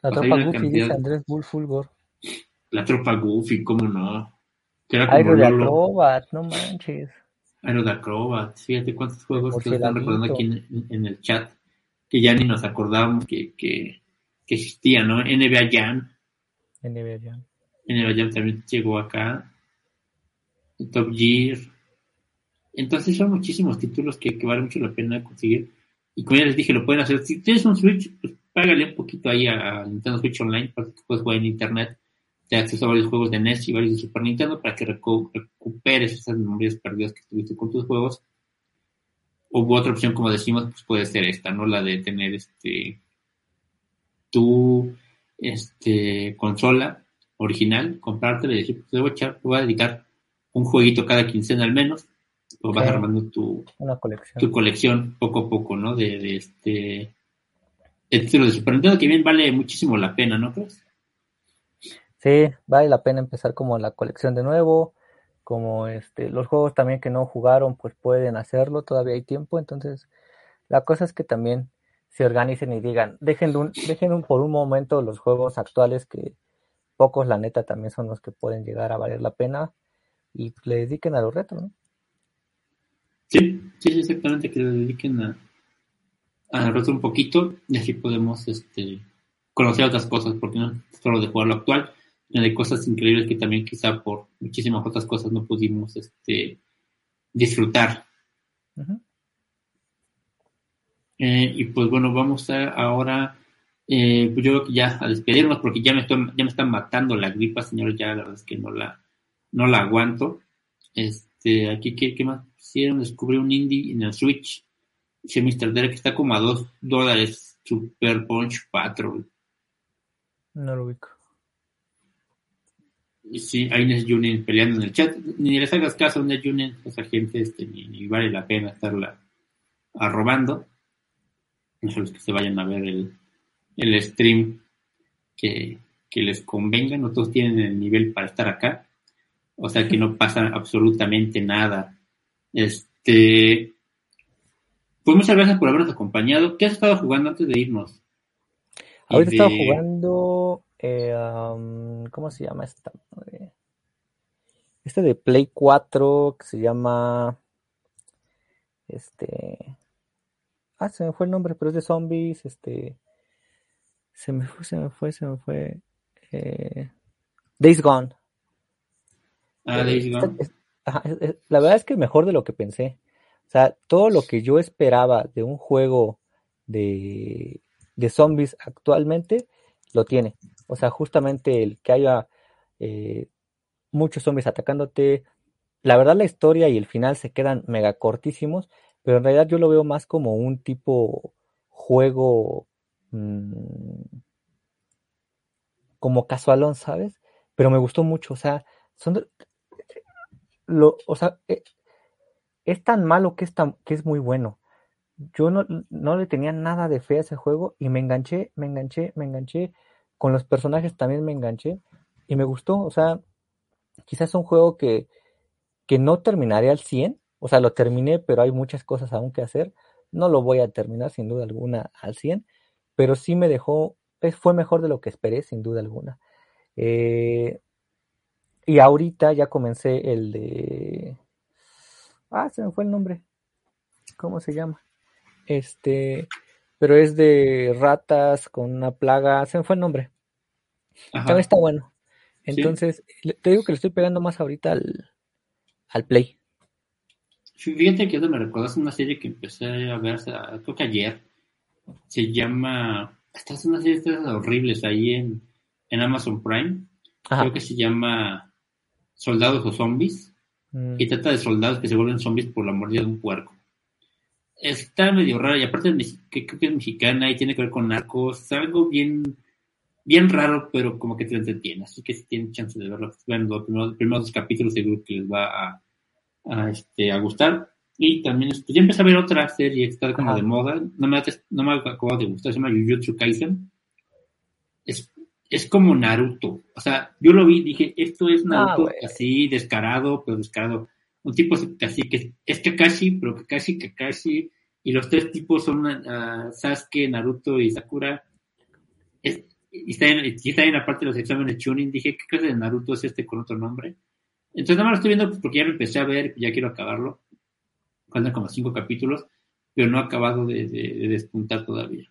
La pues tropa Goofy, dice Andrés Bull Fulgor. La tropa Goofy, cómo no. Era como de Acrobat, no manches. Aero de Acrobat, fíjate cuántos juegos que están recordando aquí en, el chat, que ya ni nos acordábamos que, que, que existía, ¿no? NBA Jam. NBA Jam. NBA Jam también llegó acá. Top Gear. Entonces son muchísimos títulos que, que vale mucho la pena conseguir. Y como ya les dije, lo pueden hacer. Si tienes un Switch, pues págale un poquito ahí a Nintendo Switch Online para que puedas jugar en Internet. Te acceso a varios juegos de NES y varios de Super Nintendo para que recuperes esas memorias perdidas que tuviste con tus juegos. O otra opción, como decimos, pues puede ser esta, ¿no? La de tener este tu este consola original, comprarte y decir, pues, a echar, voy a dedicar un jueguito cada quincena al menos, o vas armando tu, Una colección. tu colección poco a poco, ¿no? De, de este el título de Super Nintendo que bien vale muchísimo la pena, ¿no crees? Sí, vale la pena empezar como la colección de nuevo, como este, los juegos también que no jugaron, pues pueden hacerlo, todavía hay tiempo, entonces la cosa es que también se organicen y digan, dejen, un, dejen un, por un momento los juegos actuales que pocos la neta también son los que pueden llegar a valer la pena y le dediquen a los retro, ¿no? Sí, sí, exactamente, que le dediquen a, a un poquito y así podemos este, conocer otras cosas, porque no solo de jugar lo actual, sino de cosas increíbles que también quizá por muchísimas otras cosas no pudimos este, disfrutar. Uh -huh. eh, y pues bueno, vamos a ahora, eh, pues yo creo que ya a despedirnos, porque ya me, estoy, ya me están matando la gripa, señores, ya la verdad es que no la, no la aguanto. Este, aquí, ¿qué, qué más hicieron? Un indie en el Switch, dice Mr. Derek, que está como a 2 dólares, Super Punch Patrol. No lo ubico. Sí, hay Nes Junin peleando en el chat. Ni les hagas caso a Nes Junin, esa gente este, ni, ni, vale la pena estarla arrobando. No son los que se vayan a ver el, el stream que, que, les convenga. No todos tienen el nivel para estar acá. O sea que no pasa absolutamente nada. Este. Pues muchas gracias por habernos acompañado. ¿Qué has estado jugando antes de irnos? Ahorita de... estaba jugando. Eh, um, ¿Cómo se llama esta? Este de Play 4 que se llama. Este. Ah, se me fue el nombre, pero es de zombies. Este. Se me fue, se me fue, se me fue. Eh, Days Gone. Ah, eh, Days Gone. Esta, la verdad es que mejor de lo que pensé. O sea, todo lo que yo esperaba de un juego de, de zombies actualmente lo tiene. O sea, justamente el que haya eh, muchos zombies atacándote. La verdad, la historia y el final se quedan mega cortísimos, pero en realidad yo lo veo más como un tipo juego mmm, como casualón, ¿sabes? Pero me gustó mucho, o sea, son lo, o sea, eh, es tan malo que es, tan, que es muy bueno. Yo no, no, le tenía nada de fe a ese juego y me enganché, me enganché, me enganché. Con los personajes también me enganché y me gustó. O sea, quizás es un juego que, que no terminaré al 100. O sea, lo terminé, pero hay muchas cosas aún que hacer. No lo voy a terminar sin duda alguna al 100, pero sí me dejó, fue mejor de lo que esperé, sin duda alguna. Eh, y ahorita ya comencé el de Ah, se me fue el nombre. ¿Cómo se llama? Este, pero es de ratas con una plaga. Se me fue el nombre. Ajá. También está bueno. Entonces, ¿Sí? te digo que le estoy pegando más ahorita al, al Play. Fíjate que me recordas una serie que empecé a ver, creo que ayer. Se llama. Esta es una serie de horribles ahí en, en Amazon Prime. Ajá. Creo que se llama Soldados o Zombies y trata de soldados que se vuelven zombies por la mordida de un puerco. Está medio rara y aparte que creo que es mexicana y tiene que ver con narcos, es algo bien, bien raro, pero como que te entretiene. Así que si tienen chance de verlo, vean los primeros, los primeros dos capítulos seguro que les va a, a, este, a gustar. Y también pues ya empecé a ver otra serie que está como de moda, no me, no me acabado de gustar, se llama Jujutsu Kaisen. Es es como Naruto. O sea, yo lo vi dije, esto es Naruto ah, así, descarado, pero descarado. Un tipo así que es Kakashi, pero Kakashi, Kakashi. Y los tres tipos son uh, Sasuke, Naruto y Sakura. Es, y, está en, y está en la parte de los exámenes Chunin. Dije, ¿qué clase de Naruto es este con otro nombre? Entonces nada más lo estoy viendo porque ya lo empecé a ver, ya quiero acabarlo. Faltan como cinco capítulos, pero no he acabado de, de, de despuntar todavía.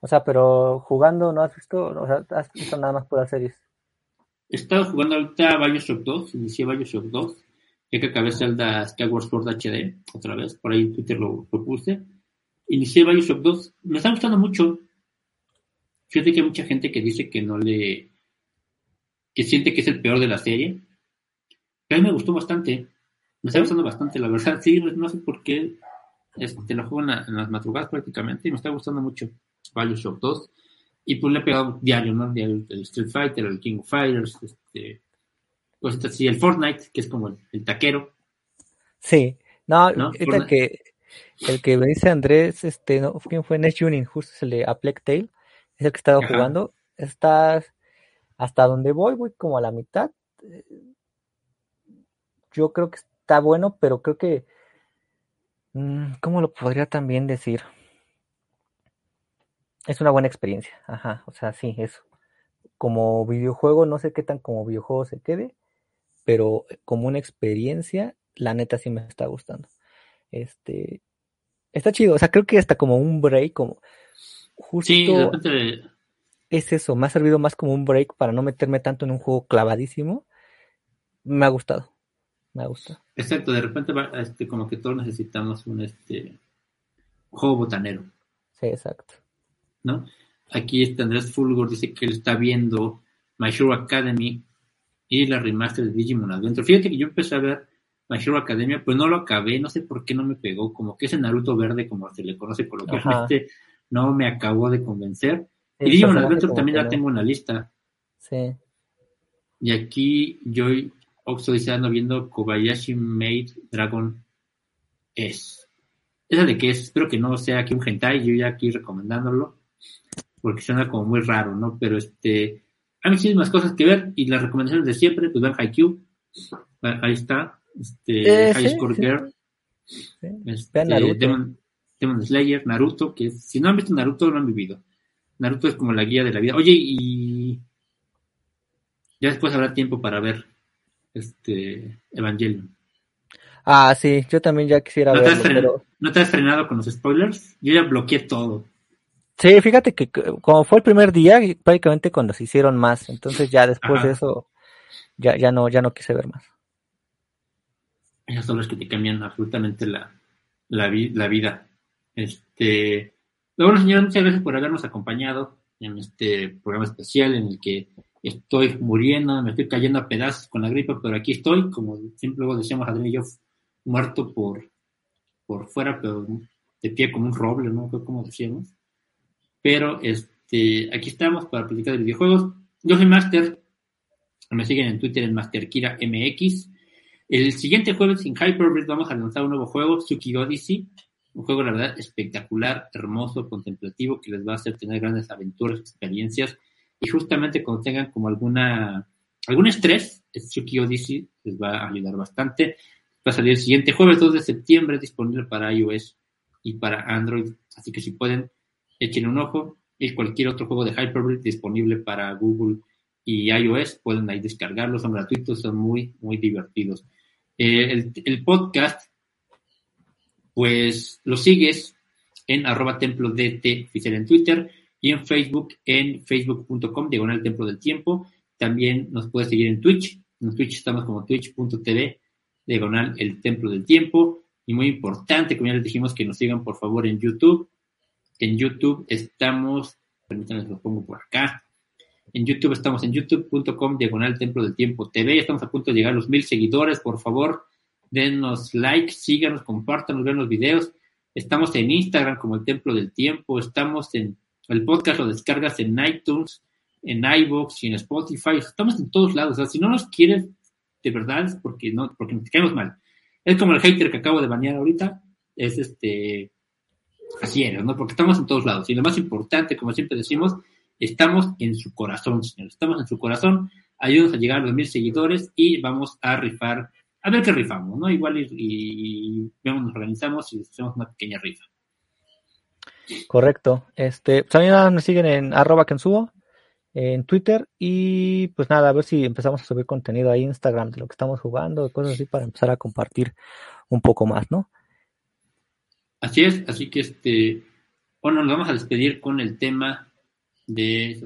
O sea, pero jugando, ¿no has visto? O sea, has visto nada más por las series. He estado jugando ahorita Bioshock 2, inicié Bioshock 2, ya que acabé Zelda Skyward Sword HD, otra vez, por ahí en Twitter lo propuse. Inicié Bioshock 2, me está gustando mucho. Fíjate que hay mucha gente que dice que no le... que siente que es el peor de la serie. A mí me gustó bastante. Me está gustando bastante, la verdad. Sí, no sé por qué. Este, lo juego en, en las madrugadas prácticamente y me está gustando mucho. Bioshock 2. y pues le he pegado diario, ¿no? El, Street Fighter, el King of Fighters, este, pues así, el Fortnite, que es como el, taquero. Sí, no, el que el que me dice Andrés, este, no, ¿quién fue? Next Union, justo es el de A Plague Tale, es el que estaba jugando. Está hasta donde voy, voy como a la mitad. Yo creo que está bueno, pero creo que, mm, ¿cómo lo podría también decir? Es una buena experiencia, ajá, o sea, sí, eso. Como videojuego, no sé qué tan como videojuego se quede, pero como una experiencia, la neta sí me está gustando. Este, está chido, o sea, creo que hasta como un break, como justo sí, es eso, me ha servido más como un break para no meterme tanto en un juego clavadísimo. Me ha gustado, me ha gustado. Exacto, de repente este, como que todos necesitamos un este juego botanero. Sí, exacto. ¿No? Aquí este Andrés Fulgor dice que él está viendo My Hero Academy y la remaster de Digimon Adventure. Fíjate que yo empecé a ver My Hero Academia, pues no lo acabé, no sé por qué no me pegó, como que ese Naruto verde, como se le conoce coloquialmente, no me acabó de convencer. y Digimon Adventure también la tengo en la lista. Sí. Y aquí yo Oxo dice ando viendo Kobayashi Made Dragon S. ¿Esa de qué es? Espero que no sea aquí un hentai, yo ya aquí recomendándolo porque suena como muy raro, ¿no? Pero este, hay muchísimas cosas que ver y las recomendaciones de siempre, pues vean Haikyuu, ahí está, este, eh, High Score Girl, este, Demon, Slayer, Naruto, que si no han visto Naruto, no han vivido. Naruto es como la guía de la vida. Oye, y ya después habrá tiempo para ver este Evangelion. Ah, sí, yo también ya quisiera ¿No verlo. ¿No te has frenado con los spoilers? Yo ya bloqueé todo. Sí, fíjate que como fue el primer día, prácticamente cuando se hicieron más, entonces ya después de eso ya, ya no, ya no quise ver más. Esas son las que te cambian absolutamente la, la, la vida. Este, bueno, señores, muchas gracias por habernos acompañado en este programa especial en el que estoy muriendo, me estoy cayendo a pedazos con la gripe, pero aquí estoy, como siempre luego decíamos Adrián y yo, muerto por, por fuera, pero de pie como un roble, ¿no? Como decíamos. Pero este, aquí estamos para platicar de videojuegos. Yo soy Master. Me siguen en Twitter en MasterKira MX. El siguiente jueves en Hyperbreed vamos a lanzar un nuevo juego, Suki Odyssey. Un juego, la verdad, espectacular, hermoso, contemplativo, que les va a hacer tener grandes aventuras, experiencias. Y justamente cuando tengan como alguna algún estrés, Suki Odyssey les va a ayudar bastante. Va a salir el siguiente jueves 2 de septiembre, disponible para iOS y para Android. Así que si pueden, echen un ojo. Y cualquier otro juego de Hyperbreed disponible para Google y iOS, pueden ahí descargarlos, son gratuitos, son muy, muy divertidos. Eh, el, podcast, pues lo sigues en arroba templo DT oficial en Twitter y en Facebook en facebook.com diagonal templo del tiempo. También nos puedes seguir en Twitch. En Twitch estamos como twitch.tv diagonal el templo del tiempo. Y muy importante, como ya les dijimos, que nos sigan por favor en YouTube en YouTube estamos, permítanme lo pongo por acá. En YouTube estamos en youtube.com diagonal templo del tiempo TV. Estamos a punto de llegar a los mil seguidores. Por favor, denos like, síganos, compártanos, vean los videos. Estamos en Instagram como el templo del tiempo. Estamos en el podcast, lo descargas en iTunes, en iVoox y en Spotify. Estamos en todos lados. O sea, si no nos quieres de verdad es porque, no, porque nos caemos mal. Es como el hater que acabo de bañar ahorita. Es este Así es, ¿no? Porque estamos en todos lados. Y lo más importante, como siempre decimos, estamos en su corazón, señor. Estamos en su corazón. Ayúdanos a llegar a los mil seguidores y vamos a rifar, a ver qué rifamos, ¿no? Igual y, vemos, nos organizamos y hacemos una pequeña rifa. Correcto. Este, también me siguen en arroba subo en Twitter y pues nada, a ver si empezamos a subir contenido a Instagram de lo que estamos jugando, cosas así para empezar a compartir un poco más, ¿no? Así es, así que este, bueno, nos vamos a despedir con el tema de,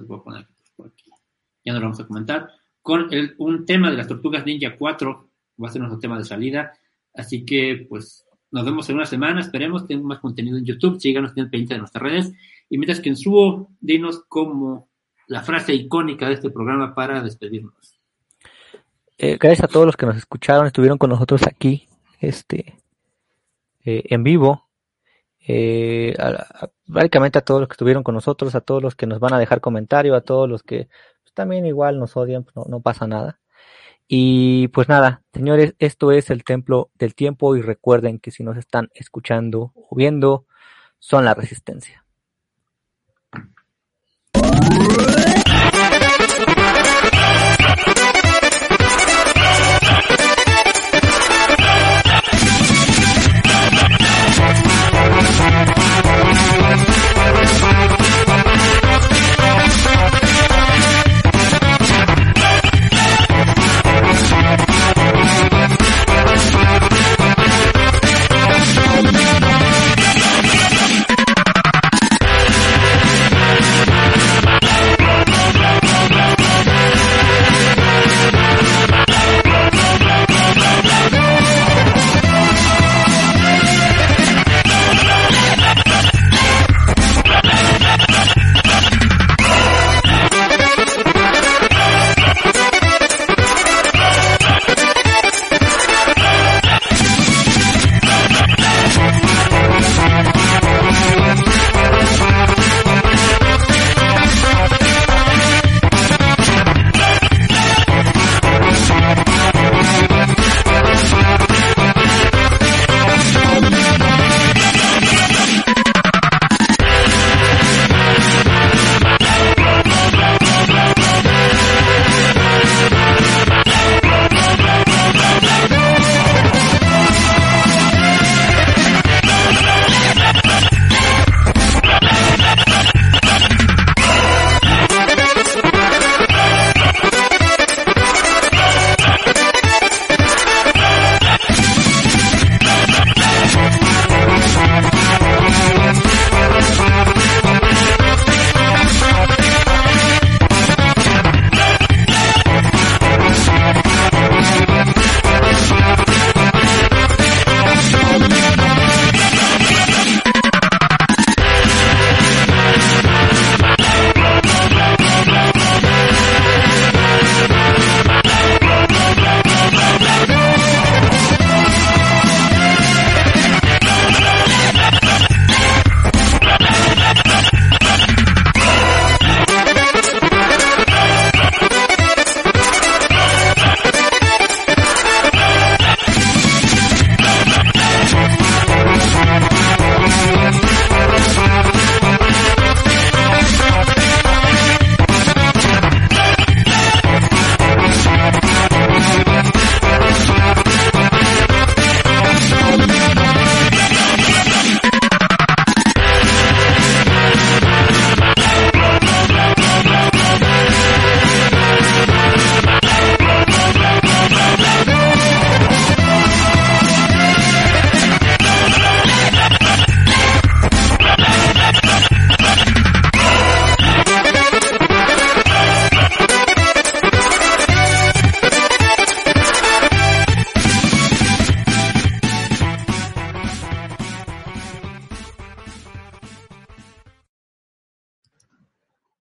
ya no lo vamos a comentar, con el, un tema de las Tortugas Ninja 4, va a ser nuestro tema de salida, así que pues nos vemos en una semana, esperemos, tenemos más contenido en YouTube, síganos, tienen pendiente de nuestras redes, y mientras que en subo, dinos como la frase icónica de este programa para despedirnos. Eh, gracias a todos los que nos escucharon, estuvieron con nosotros aquí, este, eh, en vivo eh, a, todos los que estuvieron con nosotros, a todos los que nos van a dejar comentario, a todos los que pues, también igual nos odian, pues, no pasa nada. Y pues nada, señores, esto es el Templo del Tiempo y recuerden que si nos están escuchando o viendo, son la resistencia.